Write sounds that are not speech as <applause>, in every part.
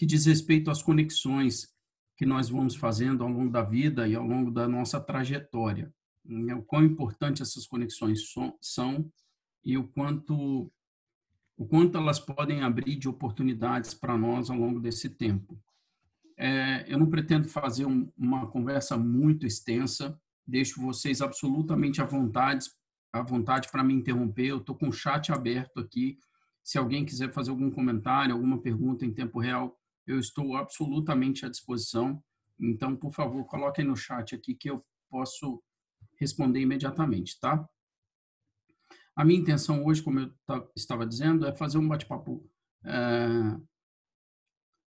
que diz respeito às conexões que nós vamos fazendo ao longo da vida e ao longo da nossa trajetória. O quão importante essas conexões são e o quanto o quanto elas podem abrir de oportunidades para nós ao longo desse tempo. É, eu não pretendo fazer um, uma conversa muito extensa, deixo vocês absolutamente à vontade, à vontade para me interromper. Eu estou com o chat aberto aqui. Se alguém quiser fazer algum comentário, alguma pergunta em tempo real, eu estou absolutamente à disposição. Então, por favor, coloquem no chat aqui que eu posso responder imediatamente, tá? A minha intenção hoje, como eu estava dizendo, é fazer um bate-papo é,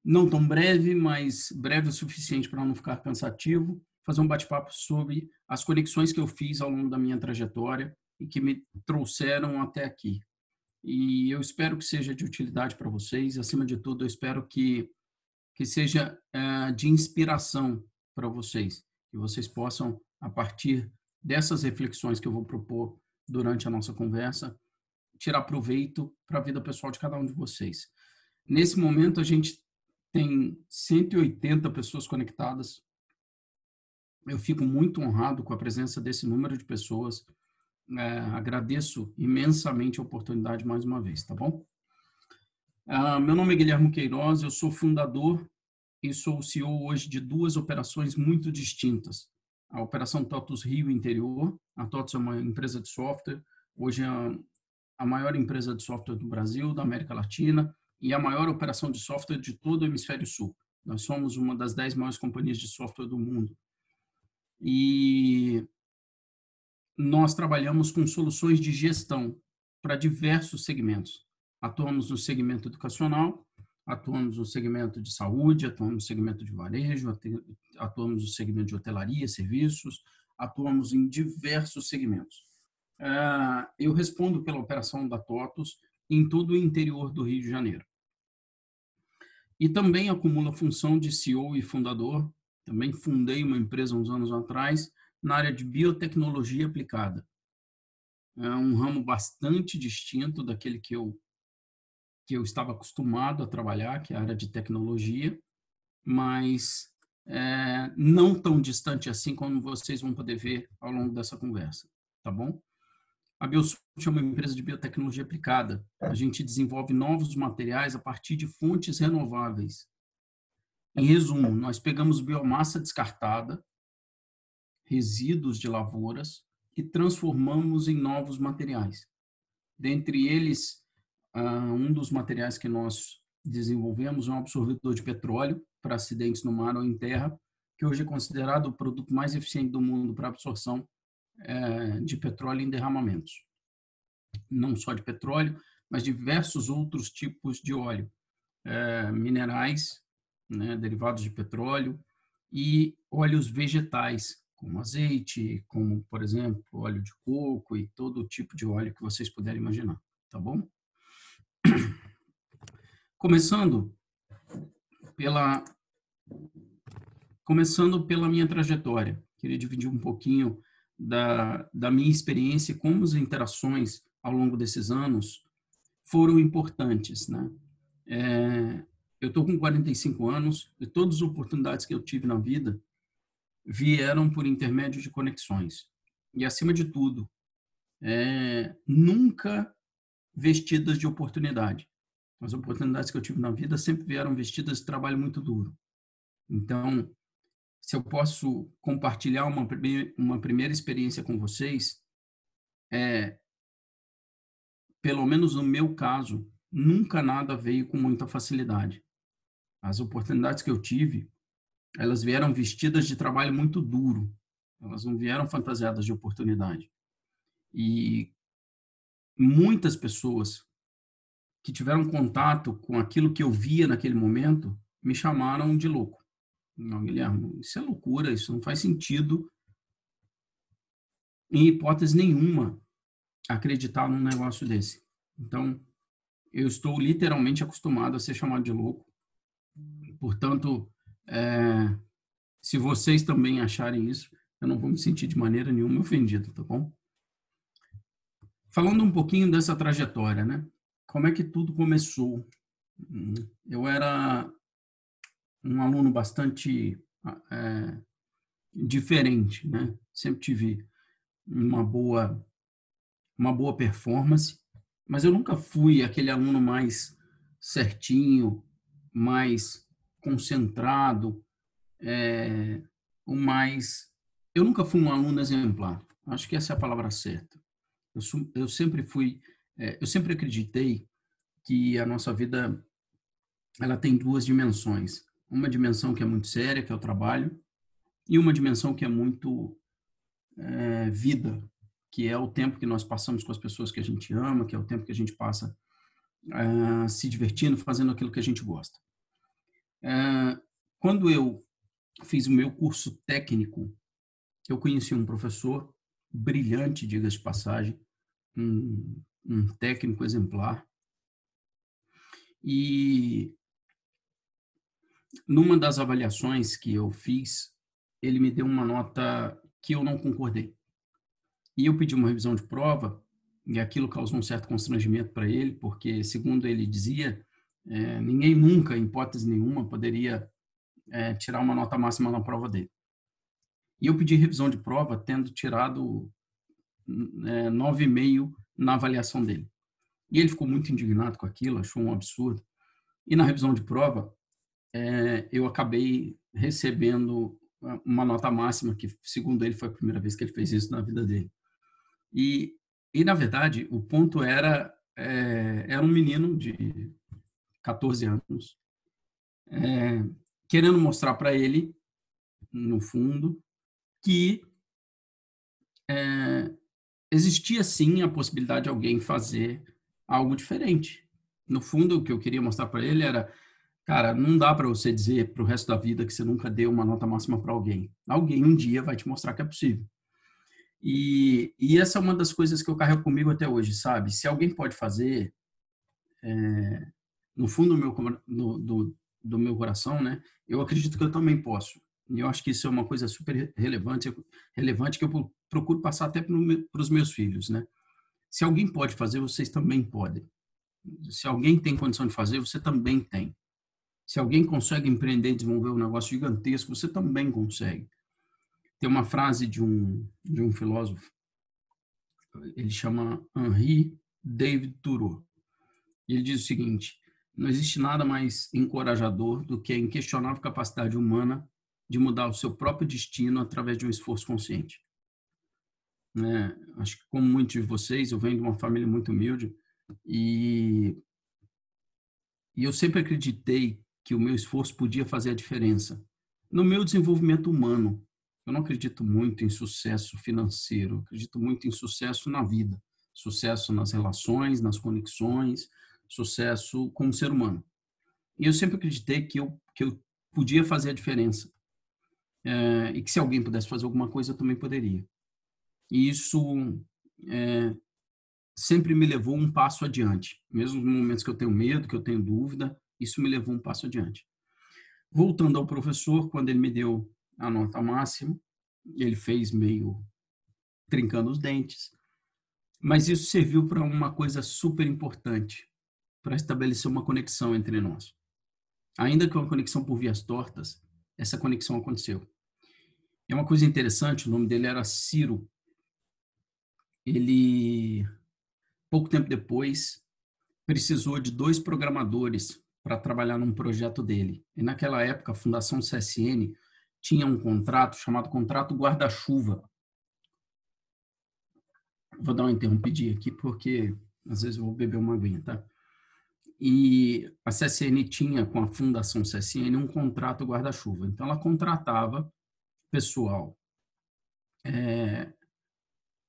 não tão breve, mas breve o suficiente para não ficar cansativo, fazer um bate-papo sobre as conexões que eu fiz ao longo da minha trajetória e que me trouxeram até aqui. E eu espero que seja de utilidade para vocês. Acima de tudo, eu espero que que seja é, de inspiração para vocês, que vocês possam, a partir dessas reflexões que eu vou propor durante a nossa conversa, tirar proveito para a vida pessoal de cada um de vocês. Nesse momento, a gente tem 180 pessoas conectadas. Eu fico muito honrado com a presença desse número de pessoas. É, agradeço imensamente a oportunidade mais uma vez, tá bom? Ah, meu nome é Guilherme Queiroz, eu sou fundador e sou o CEO hoje de duas operações muito distintas a Operação TOTUS Rio Interior. A TOTUS é uma empresa de software, hoje é a maior empresa de software do Brasil, da América Latina, e a maior operação de software de todo o Hemisfério Sul. Nós somos uma das dez maiores companhias de software do mundo. E nós trabalhamos com soluções de gestão para diversos segmentos. Atuamos no segmento educacional, atuamos no segmento de saúde, atuamos no segmento de varejo, atuamos no segmento de hotelaria, serviços, atuamos em diversos segmentos. Ah, eu respondo pela operação da TOTUS em todo o interior do Rio de Janeiro. E também acumula a função de CEO e fundador. Também fundei uma empresa uns anos atrás na área de biotecnologia aplicada. É um ramo bastante distinto daquele que eu que eu estava acostumado a trabalhar, que é a área de tecnologia, mas é, não tão distante assim como vocês vão poder ver ao longo dessa conversa, tá bom? A Biosult é uma empresa de biotecnologia aplicada. A gente desenvolve novos materiais a partir de fontes renováveis. Em resumo, nós pegamos biomassa descartada, resíduos de lavouras e transformamos em novos materiais. Dentre eles, um dos materiais que nós desenvolvemos é um absorvedor de petróleo para acidentes no mar ou em terra, que hoje é considerado o produto mais eficiente do mundo para absorção é, de petróleo em derramamentos. Não só de petróleo, mas diversos outros tipos de óleo, é, minerais, né, derivados de petróleo e óleos vegetais, como azeite, como, por exemplo, óleo de coco e todo tipo de óleo que vocês puderem imaginar, tá bom? Começando pela começando pela minha trajetória. Queria dividir um pouquinho da, da minha experiência como as interações ao longo desses anos foram importantes, né? É, eu estou com 45 anos e todas as oportunidades que eu tive na vida vieram por intermédio de conexões. E, acima de tudo, é, nunca vestidas de oportunidade. As oportunidades que eu tive na vida sempre vieram vestidas de trabalho muito duro. Então, se eu posso compartilhar uma, uma primeira experiência com vocês, é, pelo menos no meu caso, nunca nada veio com muita facilidade. As oportunidades que eu tive, elas vieram vestidas de trabalho muito duro. Elas não vieram fantasiadas de oportunidade. E muitas pessoas que tiveram contato com aquilo que eu via naquele momento me chamaram de louco. Não, Guilherme, isso é loucura, isso não faz sentido, em hipótese nenhuma, acreditar num negócio desse. Então, eu estou literalmente acostumado a ser chamado de louco. Portanto, é, se vocês também acharem isso, eu não vou me sentir de maneira nenhuma ofendido, tá bom? Falando um pouquinho dessa trajetória, né? Como é que tudo começou? Eu era um aluno bastante é, diferente, né? Sempre tive uma boa uma boa performance, mas eu nunca fui aquele aluno mais certinho, mais concentrado, é, o mais. Eu nunca fui um aluno exemplar. Acho que essa é a palavra certa. Eu, eu sempre fui, é, eu sempre acreditei que a nossa vida ela tem duas dimensões. Uma dimensão que é muito séria, que é o trabalho, e uma dimensão que é muito é, vida, que é o tempo que nós passamos com as pessoas que a gente ama, que é o tempo que a gente passa é, se divertindo, fazendo aquilo que a gente gosta. É, quando eu fiz o meu curso técnico, eu conheci um professor brilhante, diga-se de passagem, um, um técnico exemplar. E numa das avaliações que eu fiz, ele me deu uma nota que eu não concordei. E eu pedi uma revisão de prova, e aquilo causou um certo constrangimento para ele, porque, segundo ele dizia, é, ninguém nunca, em hipótese nenhuma, poderia é, tirar uma nota máxima na prova dele. E eu pedi revisão de prova, tendo tirado é, 9,5 na avaliação dele. E ele ficou muito indignado com aquilo, achou um absurdo. E na revisão de prova, é, eu acabei recebendo uma nota máxima, que segundo ele foi a primeira vez que ele fez isso na vida dele. E, e na verdade, o ponto era, é, era um menino de 14 anos, é, querendo mostrar para ele, no fundo, que é, existia sim a possibilidade de alguém fazer algo diferente. No fundo, o que eu queria mostrar para ele era, cara, não dá para você dizer para o resto da vida que você nunca deu uma nota máxima para alguém. Alguém um dia vai te mostrar que é possível. E, e, essa é uma das coisas que eu carrego comigo até hoje, sabe? Se alguém pode fazer, é, no fundo do meu, no, do, do meu coração, né? Eu acredito que eu também posso. E eu acho que isso é uma coisa super relevante, relevante que eu procuro passar até para os meus filhos, né? Se alguém pode fazer, vocês também podem. Se alguém tem condição de fazer, você também tem. Se alguém consegue empreender desenvolver um negócio gigantesco, você também consegue. Tem uma frase de um, de um filósofo, ele chama Henri David Thoreau. Ele diz o seguinte: não existe nada mais encorajador do que a inquestionável capacidade humana de mudar o seu próprio destino através de um esforço consciente. É, acho que, como muitos de vocês, eu venho de uma família muito humilde e, e eu sempre acreditei que o meu esforço podia fazer a diferença no meu desenvolvimento humano. Eu não acredito muito em sucesso financeiro, acredito muito em sucesso na vida, sucesso nas relações, nas conexões, sucesso como ser humano. E eu sempre acreditei que eu, que eu podia fazer a diferença. É, e que se alguém pudesse fazer alguma coisa, eu também poderia. E isso é, sempre me levou um passo adiante. Mesmo nos momentos que eu tenho medo, que eu tenho dúvida, isso me levou um passo adiante. Voltando ao professor, quando ele me deu a nota máxima, ele fez meio trincando os dentes, mas isso serviu para uma coisa super importante, para estabelecer uma conexão entre nós. Ainda que uma conexão por vias tortas, essa conexão aconteceu. É uma coisa interessante, o nome dele era Ciro. Ele, pouco tempo depois, precisou de dois programadores para trabalhar num projeto dele. E naquela época, a Fundação CSN tinha um contrato chamado Contrato Guarda-Chuva. Vou dar uma interrompidinha aqui, porque às vezes eu vou beber uma aguinha, tá? E a CSN tinha com a Fundação CSN um contrato guarda-chuva. Então, ela contratava pessoal é,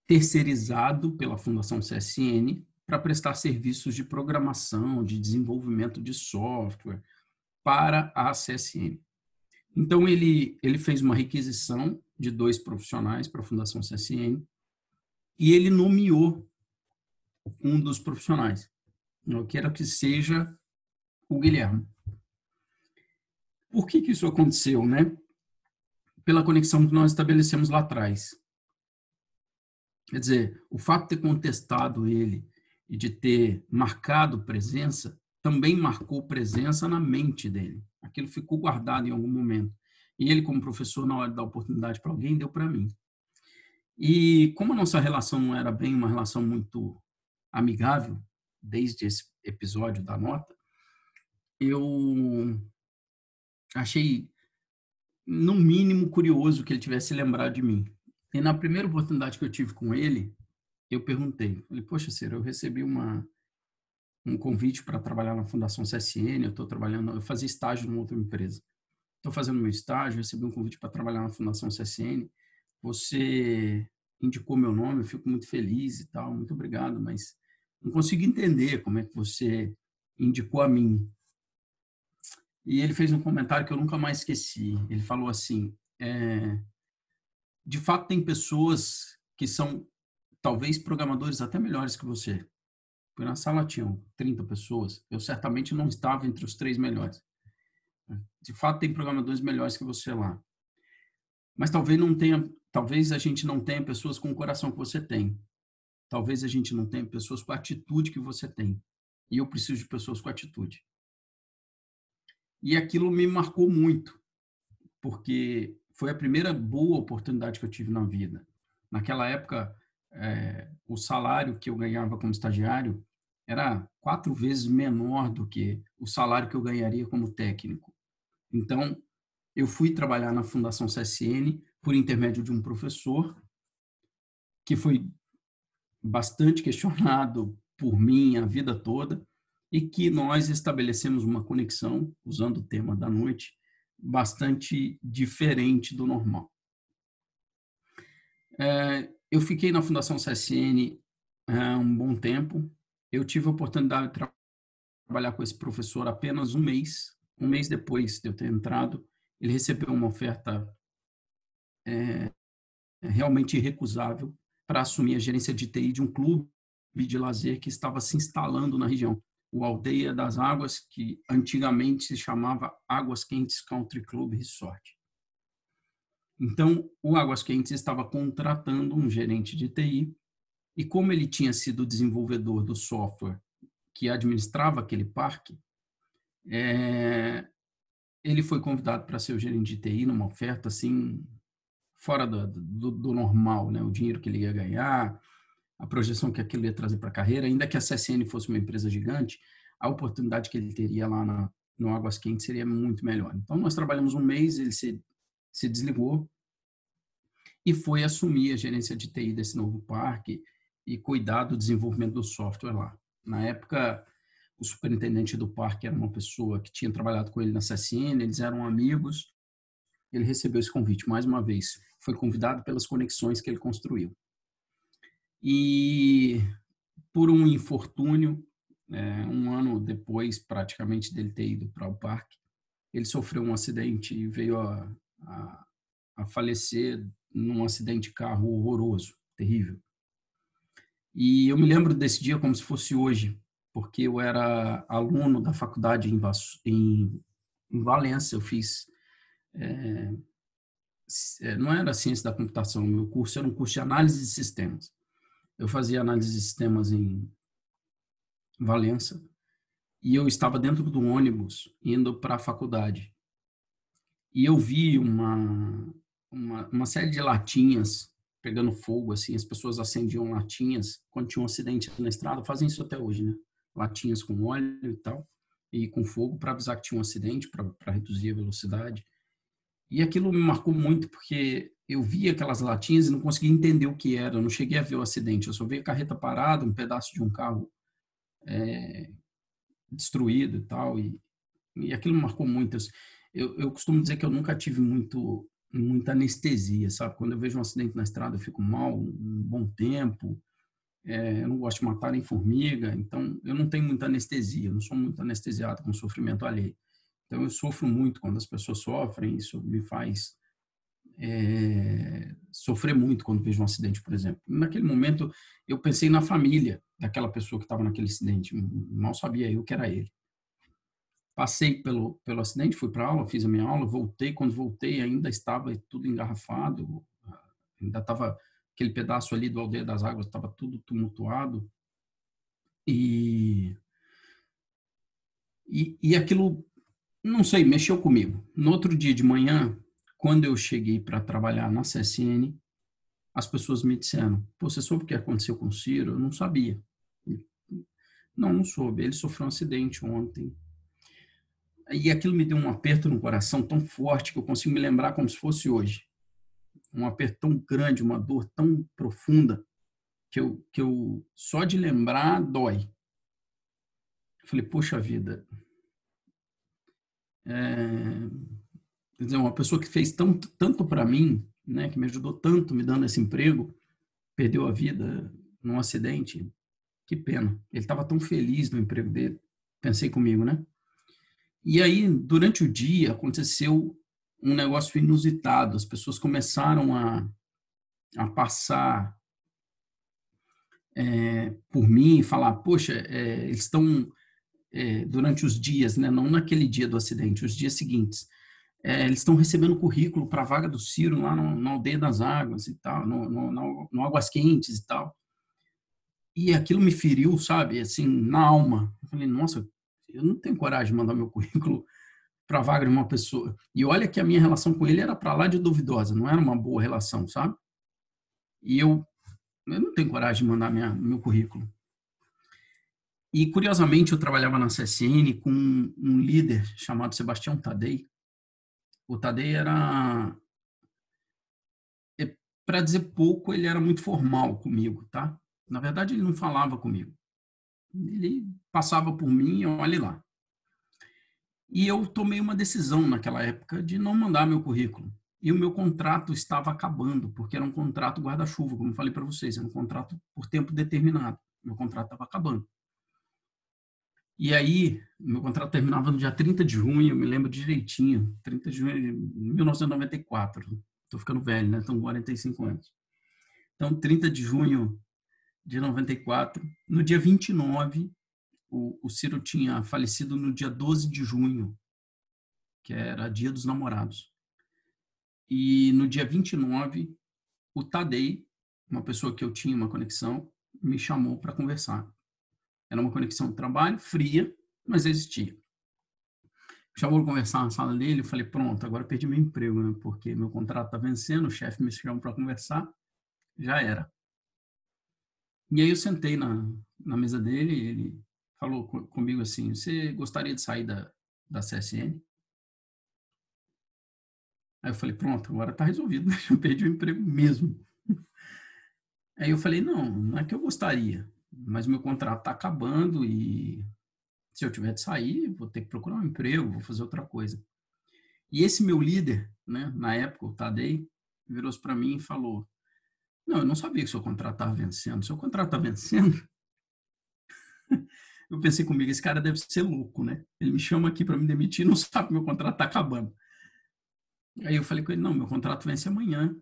terceirizado pela Fundação CSN para prestar serviços de programação, de desenvolvimento de software para a CSN. Então, ele, ele fez uma requisição de dois profissionais para a Fundação CSN e ele nomeou um dos profissionais. Eu quero que seja o Guilherme. Por que, que isso aconteceu, né? Pela conexão que nós estabelecemos lá atrás. Quer dizer, o fato de ter contestado ele e de ter marcado presença também marcou presença na mente dele. Aquilo ficou guardado em algum momento. E ele, como professor, na hora de dar oportunidade para alguém, deu para mim. E como a nossa relação não era bem uma relação muito amigável, desde esse episódio da nota, eu achei, no mínimo, curioso que ele tivesse lembrado de mim. E na primeira oportunidade que eu tive com ele, eu perguntei, falei, poxa, Ciro, eu recebi uma, um convite para trabalhar na Fundação CSN, eu estou trabalhando, eu fazia estágio numa outra empresa. Estou fazendo meu estágio, recebi um convite para trabalhar na Fundação CSN, você indicou meu nome, eu fico muito feliz e tal, muito obrigado, mas não consigo entender como é que você indicou a mim. E ele fez um comentário que eu nunca mais esqueci. Ele falou assim: é, de fato, tem pessoas que são talvez programadores até melhores que você. Porque na sala tinham 30 pessoas, eu certamente não estava entre os três melhores. De fato, tem programadores melhores que você lá. Mas talvez não tenha, talvez a gente não tenha pessoas com o coração que você tem. Talvez a gente não tenha pessoas com a atitude que você tem. E eu preciso de pessoas com atitude. E aquilo me marcou muito, porque foi a primeira boa oportunidade que eu tive na vida. Naquela época, é, o salário que eu ganhava como estagiário era quatro vezes menor do que o salário que eu ganharia como técnico. Então, eu fui trabalhar na Fundação CSN por intermédio de um professor que foi bastante questionado por mim a vida toda e que nós estabelecemos uma conexão, usando o tema da noite, bastante diferente do normal. É, eu fiquei na Fundação CSN é, um bom tempo. Eu tive a oportunidade de tra trabalhar com esse professor apenas um mês. Um mês depois de eu ter entrado, ele recebeu uma oferta é, realmente irrecusável para assumir a gerência de TI de um clube de lazer que estava se instalando na região. O Aldeia das Águas, que antigamente se chamava Águas Quentes Country Club Resort. Então, o Águas Quentes estava contratando um gerente de TI e como ele tinha sido desenvolvedor do software que administrava aquele parque, é, ele foi convidado para ser o gerente de TI numa oferta assim fora do, do, do, normal, né? O dinheiro que ele ia ganhar, a projeção que aquilo ia trazer para a carreira, ainda que a CSN fosse uma empresa gigante, a oportunidade que ele teria lá na, no Águas Quentes seria muito melhor. Então, nós trabalhamos um mês, ele se, se desligou e foi assumir a gerência de TI desse novo parque e cuidar do desenvolvimento do software lá. Na época, o superintendente do parque era uma pessoa que tinha trabalhado com ele na CSN, eles eram amigos, ele recebeu esse convite mais uma vez. Foi convidado pelas conexões que ele construiu. E por um infortúnio, é, um ano depois, praticamente, dele ter ido para o parque, ele sofreu um acidente e veio a, a, a falecer num acidente de carro horroroso, terrível. E eu me lembro desse dia como se fosse hoje, porque eu era aluno da faculdade em, em, em Valência, eu fiz é, é, não era ciência da computação, meu curso era um curso de análise de sistemas. Eu fazia análise de sistemas em Valença e eu estava dentro do ônibus indo para a faculdade. E eu vi uma, uma, uma série de latinhas pegando fogo, assim, as pessoas acendiam latinhas quando tinha um acidente na estrada, fazem isso até hoje, né? Latinhas com óleo e tal, e com fogo para avisar que tinha um acidente, para reduzir a velocidade. E aquilo me marcou muito porque eu via aquelas latinhas e não conseguia entender o que era. Eu não cheguei a ver o acidente. Eu só vi a carreta parada, um pedaço de um carro é, destruído e tal. E, e aquilo me marcou muito. Eu, eu costumo dizer que eu nunca tive muito muita anestesia, sabe? Quando eu vejo um acidente na estrada, eu fico mal um bom tempo. É, eu não gosto de matar nem formiga, então eu não tenho muita anestesia. Eu não sou muito anestesiado com sofrimento alheio. Então, eu sofro muito quando as pessoas sofrem, isso me faz é, sofrer muito quando vejo um acidente, por exemplo. Naquele momento, eu pensei na família daquela pessoa que estava naquele acidente, mal sabia eu que era ele. Passei pelo, pelo acidente, fui para aula, fiz a minha aula, voltei. Quando voltei, ainda estava tudo engarrafado, ainda estava aquele pedaço ali do Aldeia das Águas, estava tudo tumultuado. E, e, e aquilo não sei, mexeu comigo. No outro dia de manhã, quando eu cheguei para trabalhar na CSN, as pessoas me disseram: Você soube o que aconteceu com o Ciro? Eu não sabia. Não, não soube. Ele sofreu um acidente ontem. E aquilo me deu um aperto no coração tão forte que eu consigo me lembrar como se fosse hoje. Um aperto tão grande, uma dor tão profunda que eu, que eu só de lembrar dói. Eu falei, poxa vida. É, quer dizer, uma pessoa que fez tão, tanto para mim, né, que me ajudou tanto me dando esse emprego, perdeu a vida num acidente. Que pena. Ele estava tão feliz no emprego dele. Pensei comigo, né? E aí, durante o dia, aconteceu um negócio inusitado. As pessoas começaram a, a passar é, por mim e falar: Poxa, é, eles estão, é, durante os dias, né, não naquele dia do acidente, os dias seguintes, é, eles estão recebendo currículo para a vaga do Ciro lá no, na Aldeia das Águas e tal, no, no, no, Águas Quentes e tal. E aquilo me feriu, sabe, assim, na alma. Eu falei, nossa, eu não tenho coragem de mandar meu <laughs> currículo para a vaga de uma pessoa. E olha que a minha relação com ele era para lá de duvidosa, não era uma boa relação, sabe? E eu, eu não tenho coragem de mandar minha, meu currículo. E, curiosamente, eu trabalhava na CSN com um líder chamado Sebastião Tadei. O Tadei era, é, para dizer pouco, ele era muito formal comigo, tá? Na verdade, ele não falava comigo. Ele passava por mim, olhe lá. E eu tomei uma decisão naquela época de não mandar meu currículo. E o meu contrato estava acabando, porque era um contrato guarda-chuva, como eu falei para vocês, era um contrato por tempo determinado. Meu contrato estava acabando. E aí, meu contrato terminava no dia 30 de junho, me lembro direitinho, 30 de junho de 1994. Estou ficando velho, né? Estão 45 anos. Então, 30 de junho de 94. No dia 29, o, o Ciro tinha falecido no dia 12 de junho, que era dia dos namorados. E no dia 29, o Tadei, uma pessoa que eu tinha uma conexão, me chamou para conversar. Era uma conexão de trabalho, fria, mas existia. Chamou para conversar na sala dele, eu falei, pronto, agora perdi meu emprego, né? porque meu contrato está vencendo, o chefe me chamou para conversar, já era. E aí eu sentei na, na mesa dele e ele falou comigo assim, você gostaria de sair da, da CSN? Aí eu falei, pronto, agora está resolvido, <laughs> eu perdi o emprego mesmo. Aí eu falei, não, não é que eu gostaria, mas meu contrato está acabando e se eu tiver de sair, vou ter que procurar um emprego, vou fazer outra coisa. E esse meu líder, né, na época, o Tadei, virou para mim e falou, não, eu não sabia que seu contrato estava vencendo. Seu contrato está vencendo? <laughs> Eu pensei comigo, esse cara deve ser louco, né? Ele me chama aqui para me demitir não sabe que meu contrato está acabando. Aí eu falei com ele, não, meu contrato vence amanhã.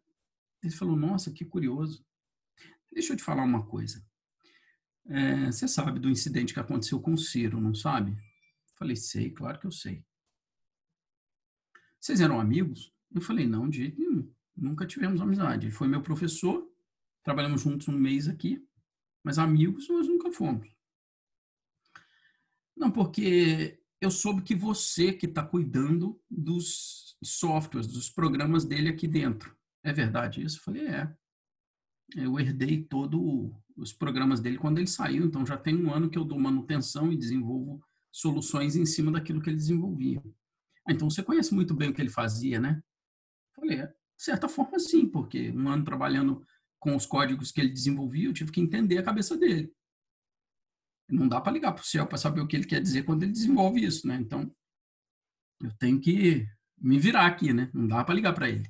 Ele falou, nossa, que curioso. Deixa eu te falar uma coisa. É, você sabe do incidente que aconteceu com o Ciro, não sabe? Falei, sei, claro que eu sei. Vocês eram amigos? Eu falei, não, de jeito nenhum. Nunca tivemos amizade. Ele foi meu professor, trabalhamos juntos um mês aqui, mas amigos nós nunca fomos. Não, porque eu soube que você que está cuidando dos softwares, dos programas dele aqui dentro. É verdade isso? Eu falei, é. Eu herdei todos os programas dele quando ele saiu, então já tem um ano que eu dou manutenção e desenvolvo soluções em cima daquilo que ele desenvolvia. Ah, então você conhece muito bem o que ele fazia, né? Falei, é. De certa forma, sim, porque um ano trabalhando com os códigos que ele desenvolvia, eu tive que entender a cabeça dele. Não dá para ligar para o céu para saber o que ele quer dizer quando ele desenvolve isso, né? Então, eu tenho que me virar aqui, né? Não dá para ligar para ele.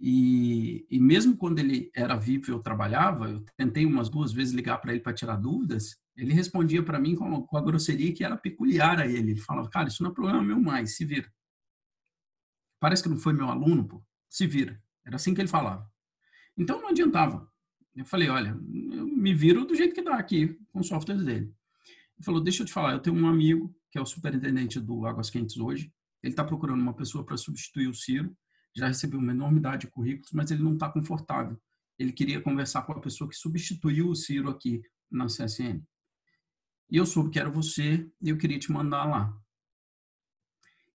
E, e, mesmo quando ele era vivo eu trabalhava, eu tentei umas duas vezes ligar para ele para tirar dúvidas, ele respondia para mim com, com, a grosseria que era peculiar a ele. Ele falava, cara, isso não é problema meu mais, se vira. Parece que não foi meu aluno, pô se vira. Era assim que ele falava. Então não adiantava. Eu falei, olha, eu me viro do jeito que dá aqui com os softwares dele. Ele falou, deixa eu te falar, eu tenho um amigo que é o superintendente do Águas Quentes hoje. Ele está procurando uma pessoa para substituir o Ciro. Já recebeu uma enormidade de currículos, mas ele não está confortável. Ele queria conversar com a pessoa que substituiu o Ciro aqui na CSN. E eu soube que era você e eu queria te mandar lá.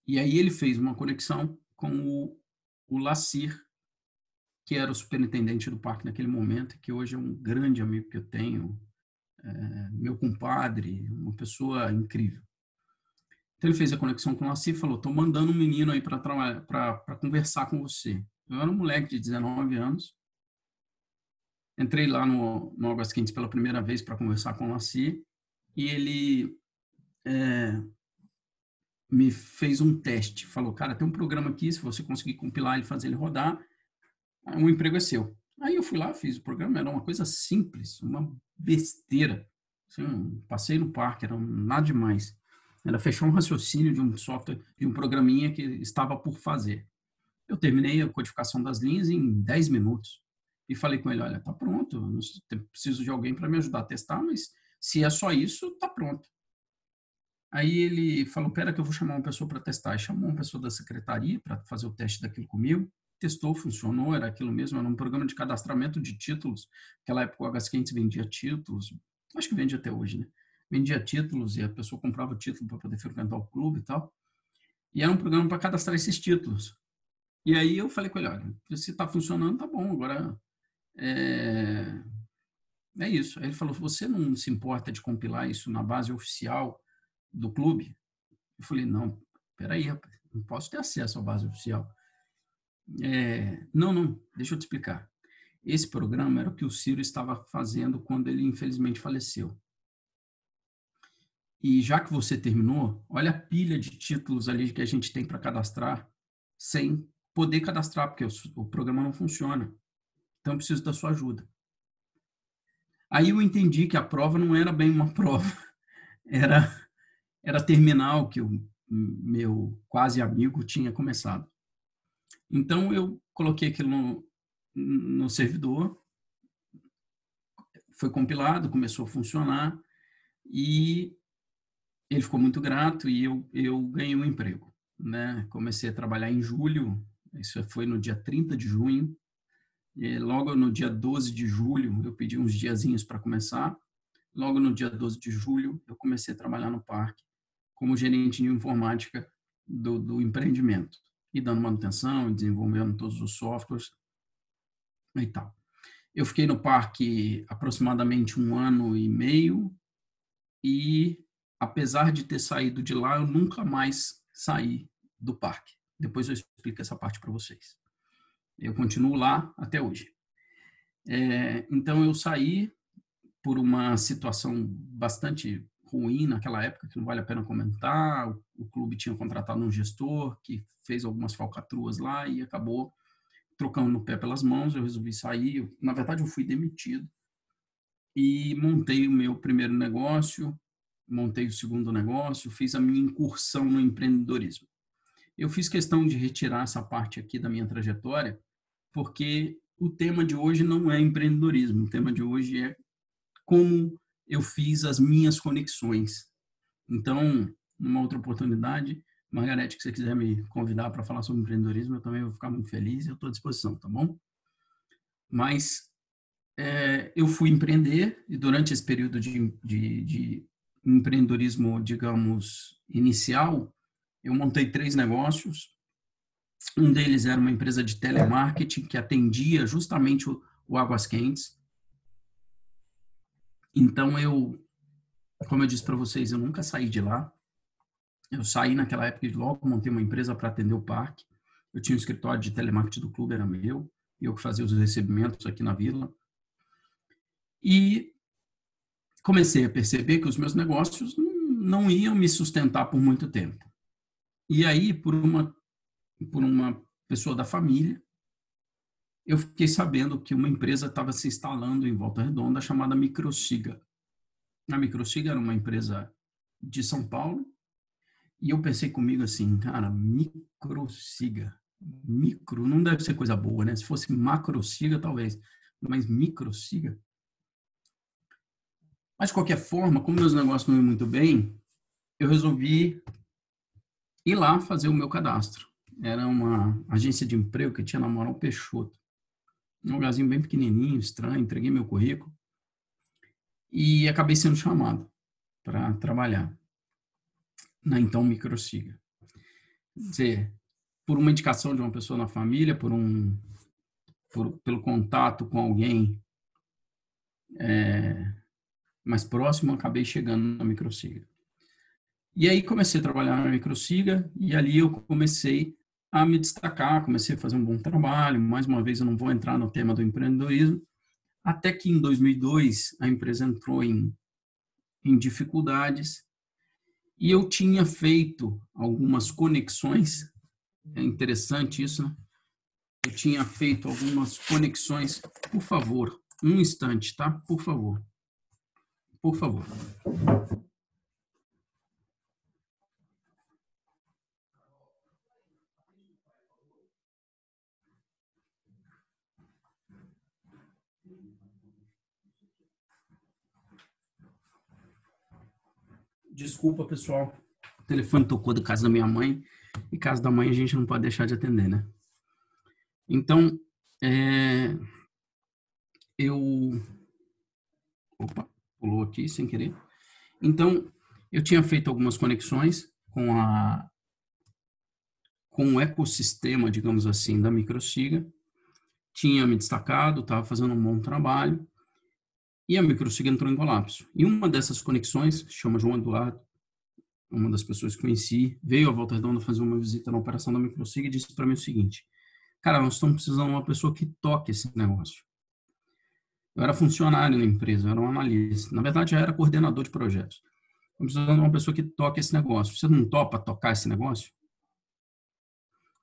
E aí ele fez uma conexão com o, o Lacir, que era o superintendente do parque naquele momento, que hoje é um grande amigo que eu tenho, é, meu compadre, uma pessoa incrível. Então ele fez a conexão com o Lacir e falou: "Tô mandando um menino aí para conversar com você". Eu era um moleque de 19 anos. Entrei lá no, no Águas Quentes pela primeira vez para conversar com o Lacir e ele é, me fez um teste. Falou, cara, tem um programa aqui, se você conseguir compilar e fazer ele rodar, um emprego é seu. Aí eu fui lá, fiz o programa, era uma coisa simples, uma besteira. Assim, passei no parque, era nada demais. Era fechar um raciocínio de um software, de um programinha que estava por fazer. Eu terminei a codificação das linhas em 10 minutos. E falei com ele, olha, tá pronto, preciso de alguém para me ajudar a testar, mas se é só isso, tá pronto. Aí ele falou, pera que eu vou chamar uma pessoa para testar. E chamou uma pessoa da secretaria para fazer o teste daquilo comigo. Testou, funcionou, era aquilo mesmo, era um programa de cadastramento de títulos. Naquela época o H500 vendia títulos, acho que vende até hoje, né? Vendia títulos e a pessoa comprava o título para poder frequentar o clube e tal. E era um programa para cadastrar esses títulos. E aí eu falei com ele, olha, se está funcionando, tá bom, agora é, é isso. Aí ele falou, você não se importa de compilar isso na base oficial do clube? Eu falei, não, peraí, não posso ter acesso à base oficial. É, não, não, deixa eu te explicar. Esse programa era o que o Ciro estava fazendo quando ele infelizmente faleceu. E já que você terminou, olha a pilha de títulos ali que a gente tem para cadastrar sem poder cadastrar, porque o, programa não funciona. Então, eu preciso da sua ajuda. Aí eu entendi que a prova não era bem uma <laughs> prova, era era terminal que o meu quase amigo tinha começado. Então eu coloquei aquilo no, no servidor, foi compilado, começou a funcionar e ele ficou muito grato e eu, eu ganhei um emprego. Né? Comecei a trabalhar em julho, isso foi no dia 30 de junho, e logo no dia 12 de julho eu pedi uns diazinhos para começar, logo no dia 12 de julho eu comecei a trabalhar no parque como gerente de informática do, do empreendimento e dando manutenção, desenvolvendo todos os softwares e tal. Eu fiquei no parque aproximadamente um ano e meio e, apesar de ter saído de lá, eu nunca mais saí do parque. Depois eu explico essa parte para vocês. Eu continuo lá até hoje. É, então, eu saí por uma situação bastante ruim naquela época, que não vale a pena comentar. O, o clube tinha contratado um gestor que fez algumas falcatruas lá e acabou trocando no pé pelas mãos. Eu resolvi sair. Na verdade, eu fui demitido e montei o meu primeiro negócio, montei o segundo negócio, fiz a minha incursão no empreendedorismo. Eu fiz questão de retirar essa parte aqui da minha trajetória, porque o tema de hoje não é empreendedorismo, o tema de hoje é como eu fiz as minhas conexões. Então, numa outra oportunidade, Margarete, que você quiser me convidar para falar sobre empreendedorismo, eu também vou ficar muito feliz eu estou à disposição, tá bom? Mas é, eu fui empreender e durante esse período de, de, de empreendedorismo, digamos, inicial, eu montei três negócios. Um deles era uma empresa de telemarketing que atendia justamente o, o Águas Quentes. Então, eu, como eu disse para vocês, eu nunca saí de lá. Eu saí naquela época e logo montei uma empresa para atender o parque. Eu tinha um escritório de telemarketing do clube, era meu. Eu que fazia os recebimentos aqui na vila. E comecei a perceber que os meus negócios não iam me sustentar por muito tempo. E aí, por uma, por uma pessoa da família, eu fiquei sabendo que uma empresa estava se instalando em Volta Redonda chamada Microsiga. A Microsiga era uma empresa de São Paulo e eu pensei comigo assim, cara, Microsiga, micro não deve ser coisa boa, né? Se fosse Macrosiga talvez, mas Microsiga. Mas de qualquer forma, como meus negócios não iam muito bem, eu resolvi ir lá fazer o meu cadastro. Era uma agência de emprego que tinha na Moral Peixoto um lugarzinho bem pequenininho, estranho, entreguei meu currículo e acabei sendo chamado para trabalhar na então Microsiga. dizer, por uma indicação de uma pessoa na família, por um, por, pelo contato com alguém é, mais próximo, acabei chegando na Microsiga. E aí comecei a trabalhar na Microsiga e ali eu comecei a me destacar, comecei a fazer um bom trabalho. Mais uma vez, eu não vou entrar no tema do empreendedorismo, até que em 2002 a empresa entrou em, em dificuldades e eu tinha feito algumas conexões. É interessante isso, né? Eu tinha feito algumas conexões. Por favor, um instante, tá? Por favor. Por favor. Desculpa, pessoal. O telefone tocou da casa da minha mãe. E casa da mãe a gente não pode deixar de atender, né? Então, é, eu. Opa, pulou aqui sem querer. Então, eu tinha feito algumas conexões com a com o ecossistema, digamos assim, da Microsiga. Tinha me destacado, estava fazendo um bom trabalho e a microsiga entrou em colapso. E uma dessas conexões, chama João Eduardo, uma das pessoas que conheci, veio a Volta Redonda fazer uma visita na operação da microsiga e disse para mim o seguinte: Cara, nós estamos precisando de uma pessoa que toque esse negócio. Eu era funcionário na empresa, eu era um analista. Na verdade, eu era coordenador de projetos. Estamos precisando de uma pessoa que toque esse negócio. Você não topa tocar esse negócio?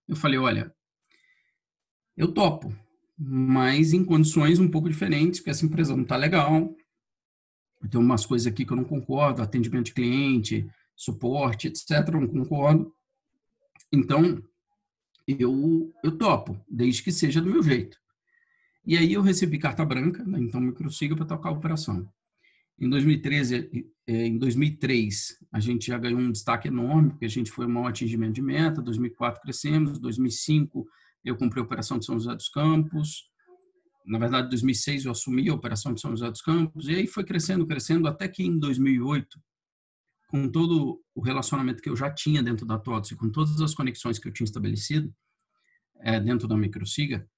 Eu falei: Olha, eu topo mas em condições um pouco diferentes, porque essa empresa não está legal. Tem umas coisas aqui que eu não concordo, atendimento de cliente, suporte, etc. Eu não concordo. Então, eu, eu topo, desde que seja do meu jeito. E aí eu recebi carta branca, né, então microsiga para tocar a operação. Em 2013, é, em 2003, a gente já ganhou um destaque enorme, porque a gente foi um maior atingimento de meta. 2004 crescemos, 2005 eu comprei a operação de São José dos Campos. Na verdade, em 2006 eu assumi a operação de São José dos Campos e aí foi crescendo, crescendo até que em 2008, com todo o relacionamento que eu já tinha dentro da TOTS e com todas as conexões que eu tinha estabelecido é, dentro da Microsiga,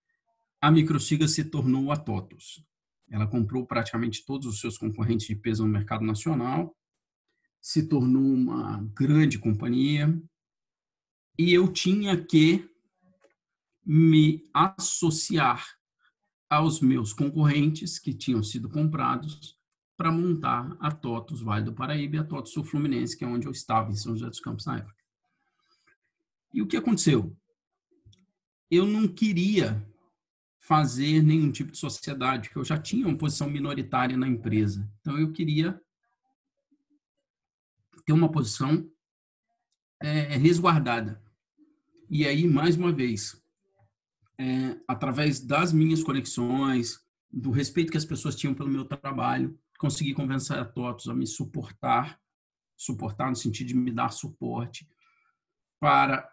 a Microsiga se tornou a TOTOS. Ela comprou praticamente todos os seus concorrentes de peso no mercado nacional, se tornou uma grande companhia e eu tinha que me associar aos meus concorrentes que tinham sido comprados para montar a TOTOS Vale do Paraíba e a TOTOS Sul Fluminense, que é onde eu estava, em São José dos Campos na época. E o que aconteceu? Eu não queria fazer nenhum tipo de sociedade, porque eu já tinha uma posição minoritária na empresa. Então, eu queria ter uma posição é, resguardada. E aí, mais uma vez, é, através das minhas conexões, do respeito que as pessoas tinham pelo meu trabalho, consegui convencer a TOTOS a me suportar, suportar no sentido de me dar suporte, para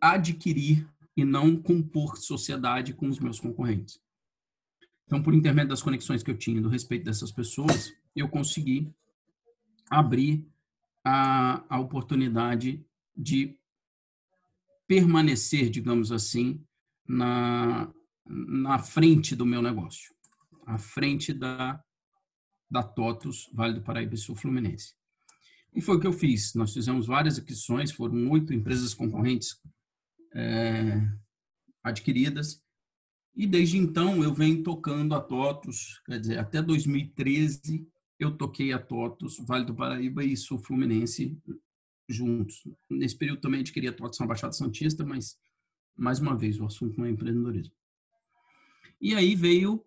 adquirir e não compor sociedade com os meus concorrentes. Então, por intermédio das conexões que eu tinha, do respeito dessas pessoas, eu consegui abrir a, a oportunidade de permanecer, digamos assim, na, na frente do meu negócio, à frente da, da TOTUS, Vale do Paraíba Sul Fluminense. E foi o que eu fiz. Nós fizemos várias aquisições, foram oito empresas concorrentes é, adquiridas, e desde então eu venho tocando a TOTUS, quer dizer, até 2013 eu toquei a TOTUS, Vale do Paraíba e Sul Fluminense juntos. Nesse período também adquiri a TOTUS na Baixada Santista, mas mais uma vez, o assunto não é empreendedorismo. E aí veio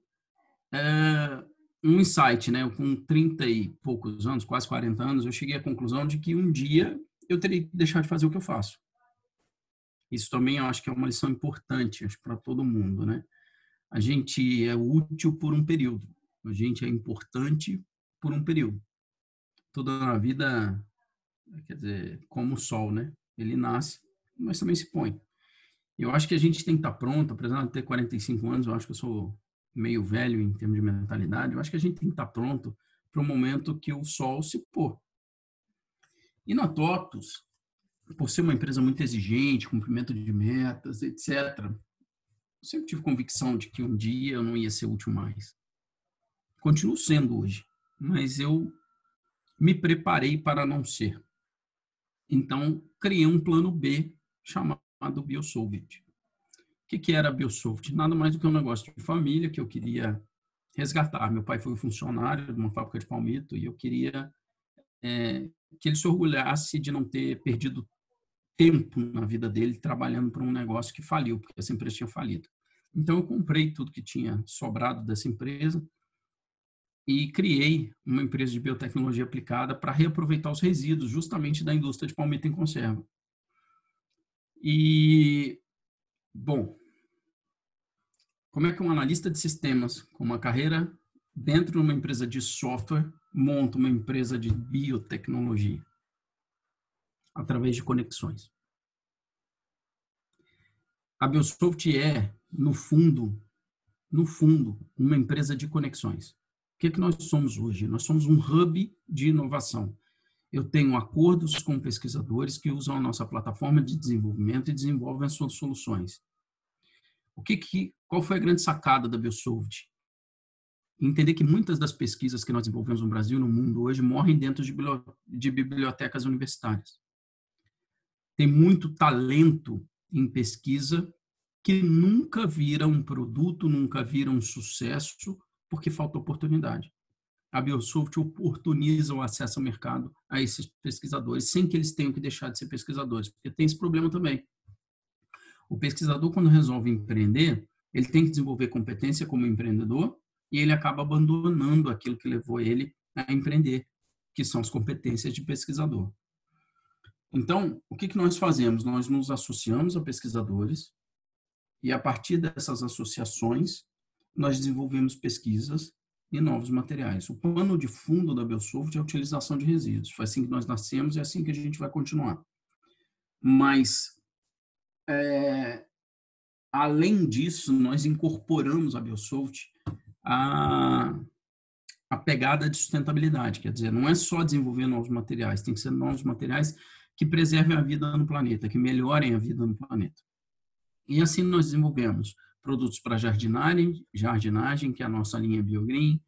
é, um insight, né? Com 30 e poucos anos, quase 40 anos, eu cheguei à conclusão de que um dia eu teria que deixar de fazer o que eu faço. Isso também eu acho que é uma lição importante para todo mundo, né? A gente é útil por um período, a gente é importante por um período. Toda a vida, quer dizer, como o sol, né? Ele nasce, mas também se põe. Eu acho que a gente tem que estar pronto, apesar de ter 45 anos, eu acho que eu sou meio velho em termos de mentalidade, eu acho que a gente tem que estar pronto para o momento que o sol se pôr. E na TOTUS, por ser uma empresa muito exigente, cumprimento de metas, etc., eu sempre tive convicção de que um dia eu não ia ser útil mais. Continuo sendo hoje, mas eu me preparei para não ser. Então, criei um plano B chamado BioSolvit. O que, que era BioSolvit? Nada mais do que um negócio de família que eu queria resgatar. Meu pai foi funcionário de uma fábrica de palmito e eu queria é, que ele se orgulhasse de não ter perdido tempo na vida dele trabalhando para um negócio que faliu, porque essa empresa tinha falido. Então, eu comprei tudo que tinha sobrado dessa empresa e criei uma empresa de biotecnologia aplicada para reaproveitar os resíduos justamente da indústria de palmito em conserva. E, bom, como é que um analista de sistemas com uma carreira dentro de uma empresa de software monta uma empresa de biotecnologia? Através de conexões. A Biosoft é, no fundo, no fundo, uma empresa de conexões. O que, é que nós somos hoje? Nós somos um hub de inovação. Eu tenho acordos com pesquisadores que usam a nossa plataforma de desenvolvimento e desenvolvem as suas soluções. O que, que qual foi a grande sacada da Biosolved? Entender que muitas das pesquisas que nós desenvolvemos no Brasil e no mundo hoje morrem dentro de bibliotecas universitárias. Tem muito talento em pesquisa que nunca vira um produto, nunca vira um sucesso, porque falta oportunidade. A Biosoft oportuniza o acesso ao mercado a esses pesquisadores, sem que eles tenham que deixar de ser pesquisadores, porque tem esse problema também. O pesquisador, quando resolve empreender, ele tem que desenvolver competência como empreendedor e ele acaba abandonando aquilo que levou ele a empreender, que são as competências de pesquisador. Então, o que, que nós fazemos? Nós nos associamos a pesquisadores e, a partir dessas associações, nós desenvolvemos pesquisas e novos materiais. O pano de fundo da Biosoft é a utilização de resíduos. Foi assim que nós nascemos e é assim que a gente vai continuar. Mas, é, além disso, nós incorporamos a Biosoft a, a pegada de sustentabilidade. Quer dizer, não é só desenvolver novos materiais, tem que ser novos materiais que preservem a vida no planeta, que melhorem a vida no planeta. E assim nós desenvolvemos produtos para jardinagem, jardinagem, que é a nossa linha BioGreen.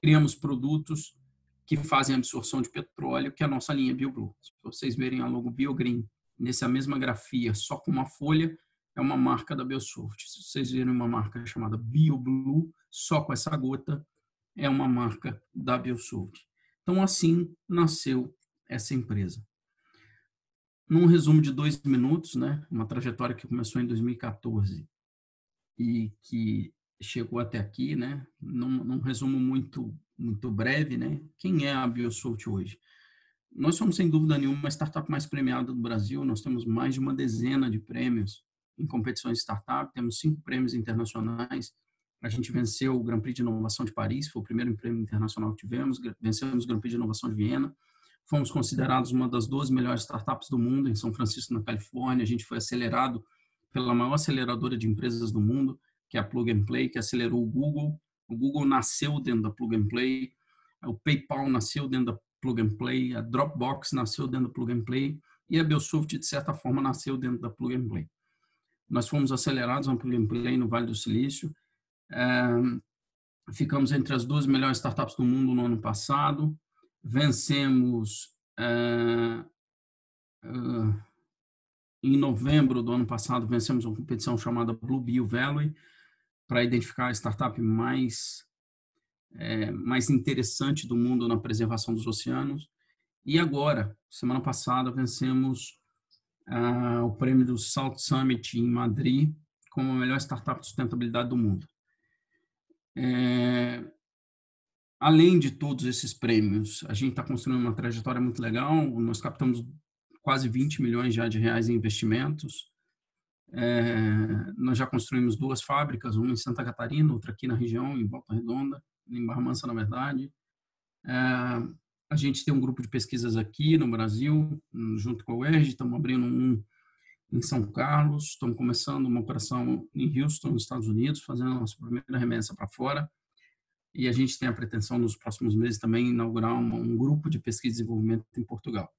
Criamos produtos que fazem absorção de petróleo, que é a nossa linha BioBlue. Se vocês verem a logo BioGreen nessa mesma grafia, só com uma folha, é uma marca da Biosoft. Se vocês verem uma marca chamada BioBlue, só com essa gota, é uma marca da Biosoft. Então, assim nasceu essa empresa. Num resumo de dois minutos, né, uma trajetória que começou em 2014 e que chegou até aqui, né? Num, num resumo muito muito breve, né? Quem é a BioSult hoje? Nós somos sem dúvida nenhuma a startup mais premiada do Brasil. Nós temos mais de uma dezena de prêmios em competições de startup. Temos cinco prêmios internacionais. A gente venceu o Grand Prix de Inovação de Paris, foi o primeiro prêmio internacional que tivemos. Vencemos o Grand Prix de Inovação de Viena. Fomos considerados uma das 12 melhores startups do mundo em São Francisco, na Califórnia. A gente foi acelerado pela maior aceleradora de empresas do mundo, que é a Plug and Play, que acelerou o Google. O Google nasceu dentro da Plug and Play, o PayPal nasceu dentro da Plug and Play, a Dropbox nasceu dentro da Plug and Play e a Biosoft, de certa forma, nasceu dentro da Plug and Play. Nós fomos acelerados na Plug and Play no Vale do Silício. É, ficamos entre as duas melhores startups do mundo no ano passado. Vencemos é, é, em novembro do ano passado, vencemos uma competição chamada Blue Bio Valley para identificar a startup mais é, mais interessante do mundo na preservação dos oceanos. E agora, semana passada, vencemos ah, o prêmio do Salt Summit em Madrid como a melhor startup de sustentabilidade do mundo. É, além de todos esses prêmios, a gente está construindo uma trajetória muito legal. Nós captamos quase 20 milhões já de reais em investimentos. É, nós já construímos duas fábricas, uma em Santa Catarina, outra aqui na região, em Volta Redonda, em Barra Mansa, na verdade. É, a gente tem um grupo de pesquisas aqui no Brasil, junto com a UERJ, estamos abrindo um em São Carlos, estamos começando uma operação em Houston, nos Estados Unidos, fazendo a nossa primeira remessa para fora. E a gente tem a pretensão, nos próximos meses, também inaugurar um, um grupo de pesquisa e desenvolvimento em Portugal.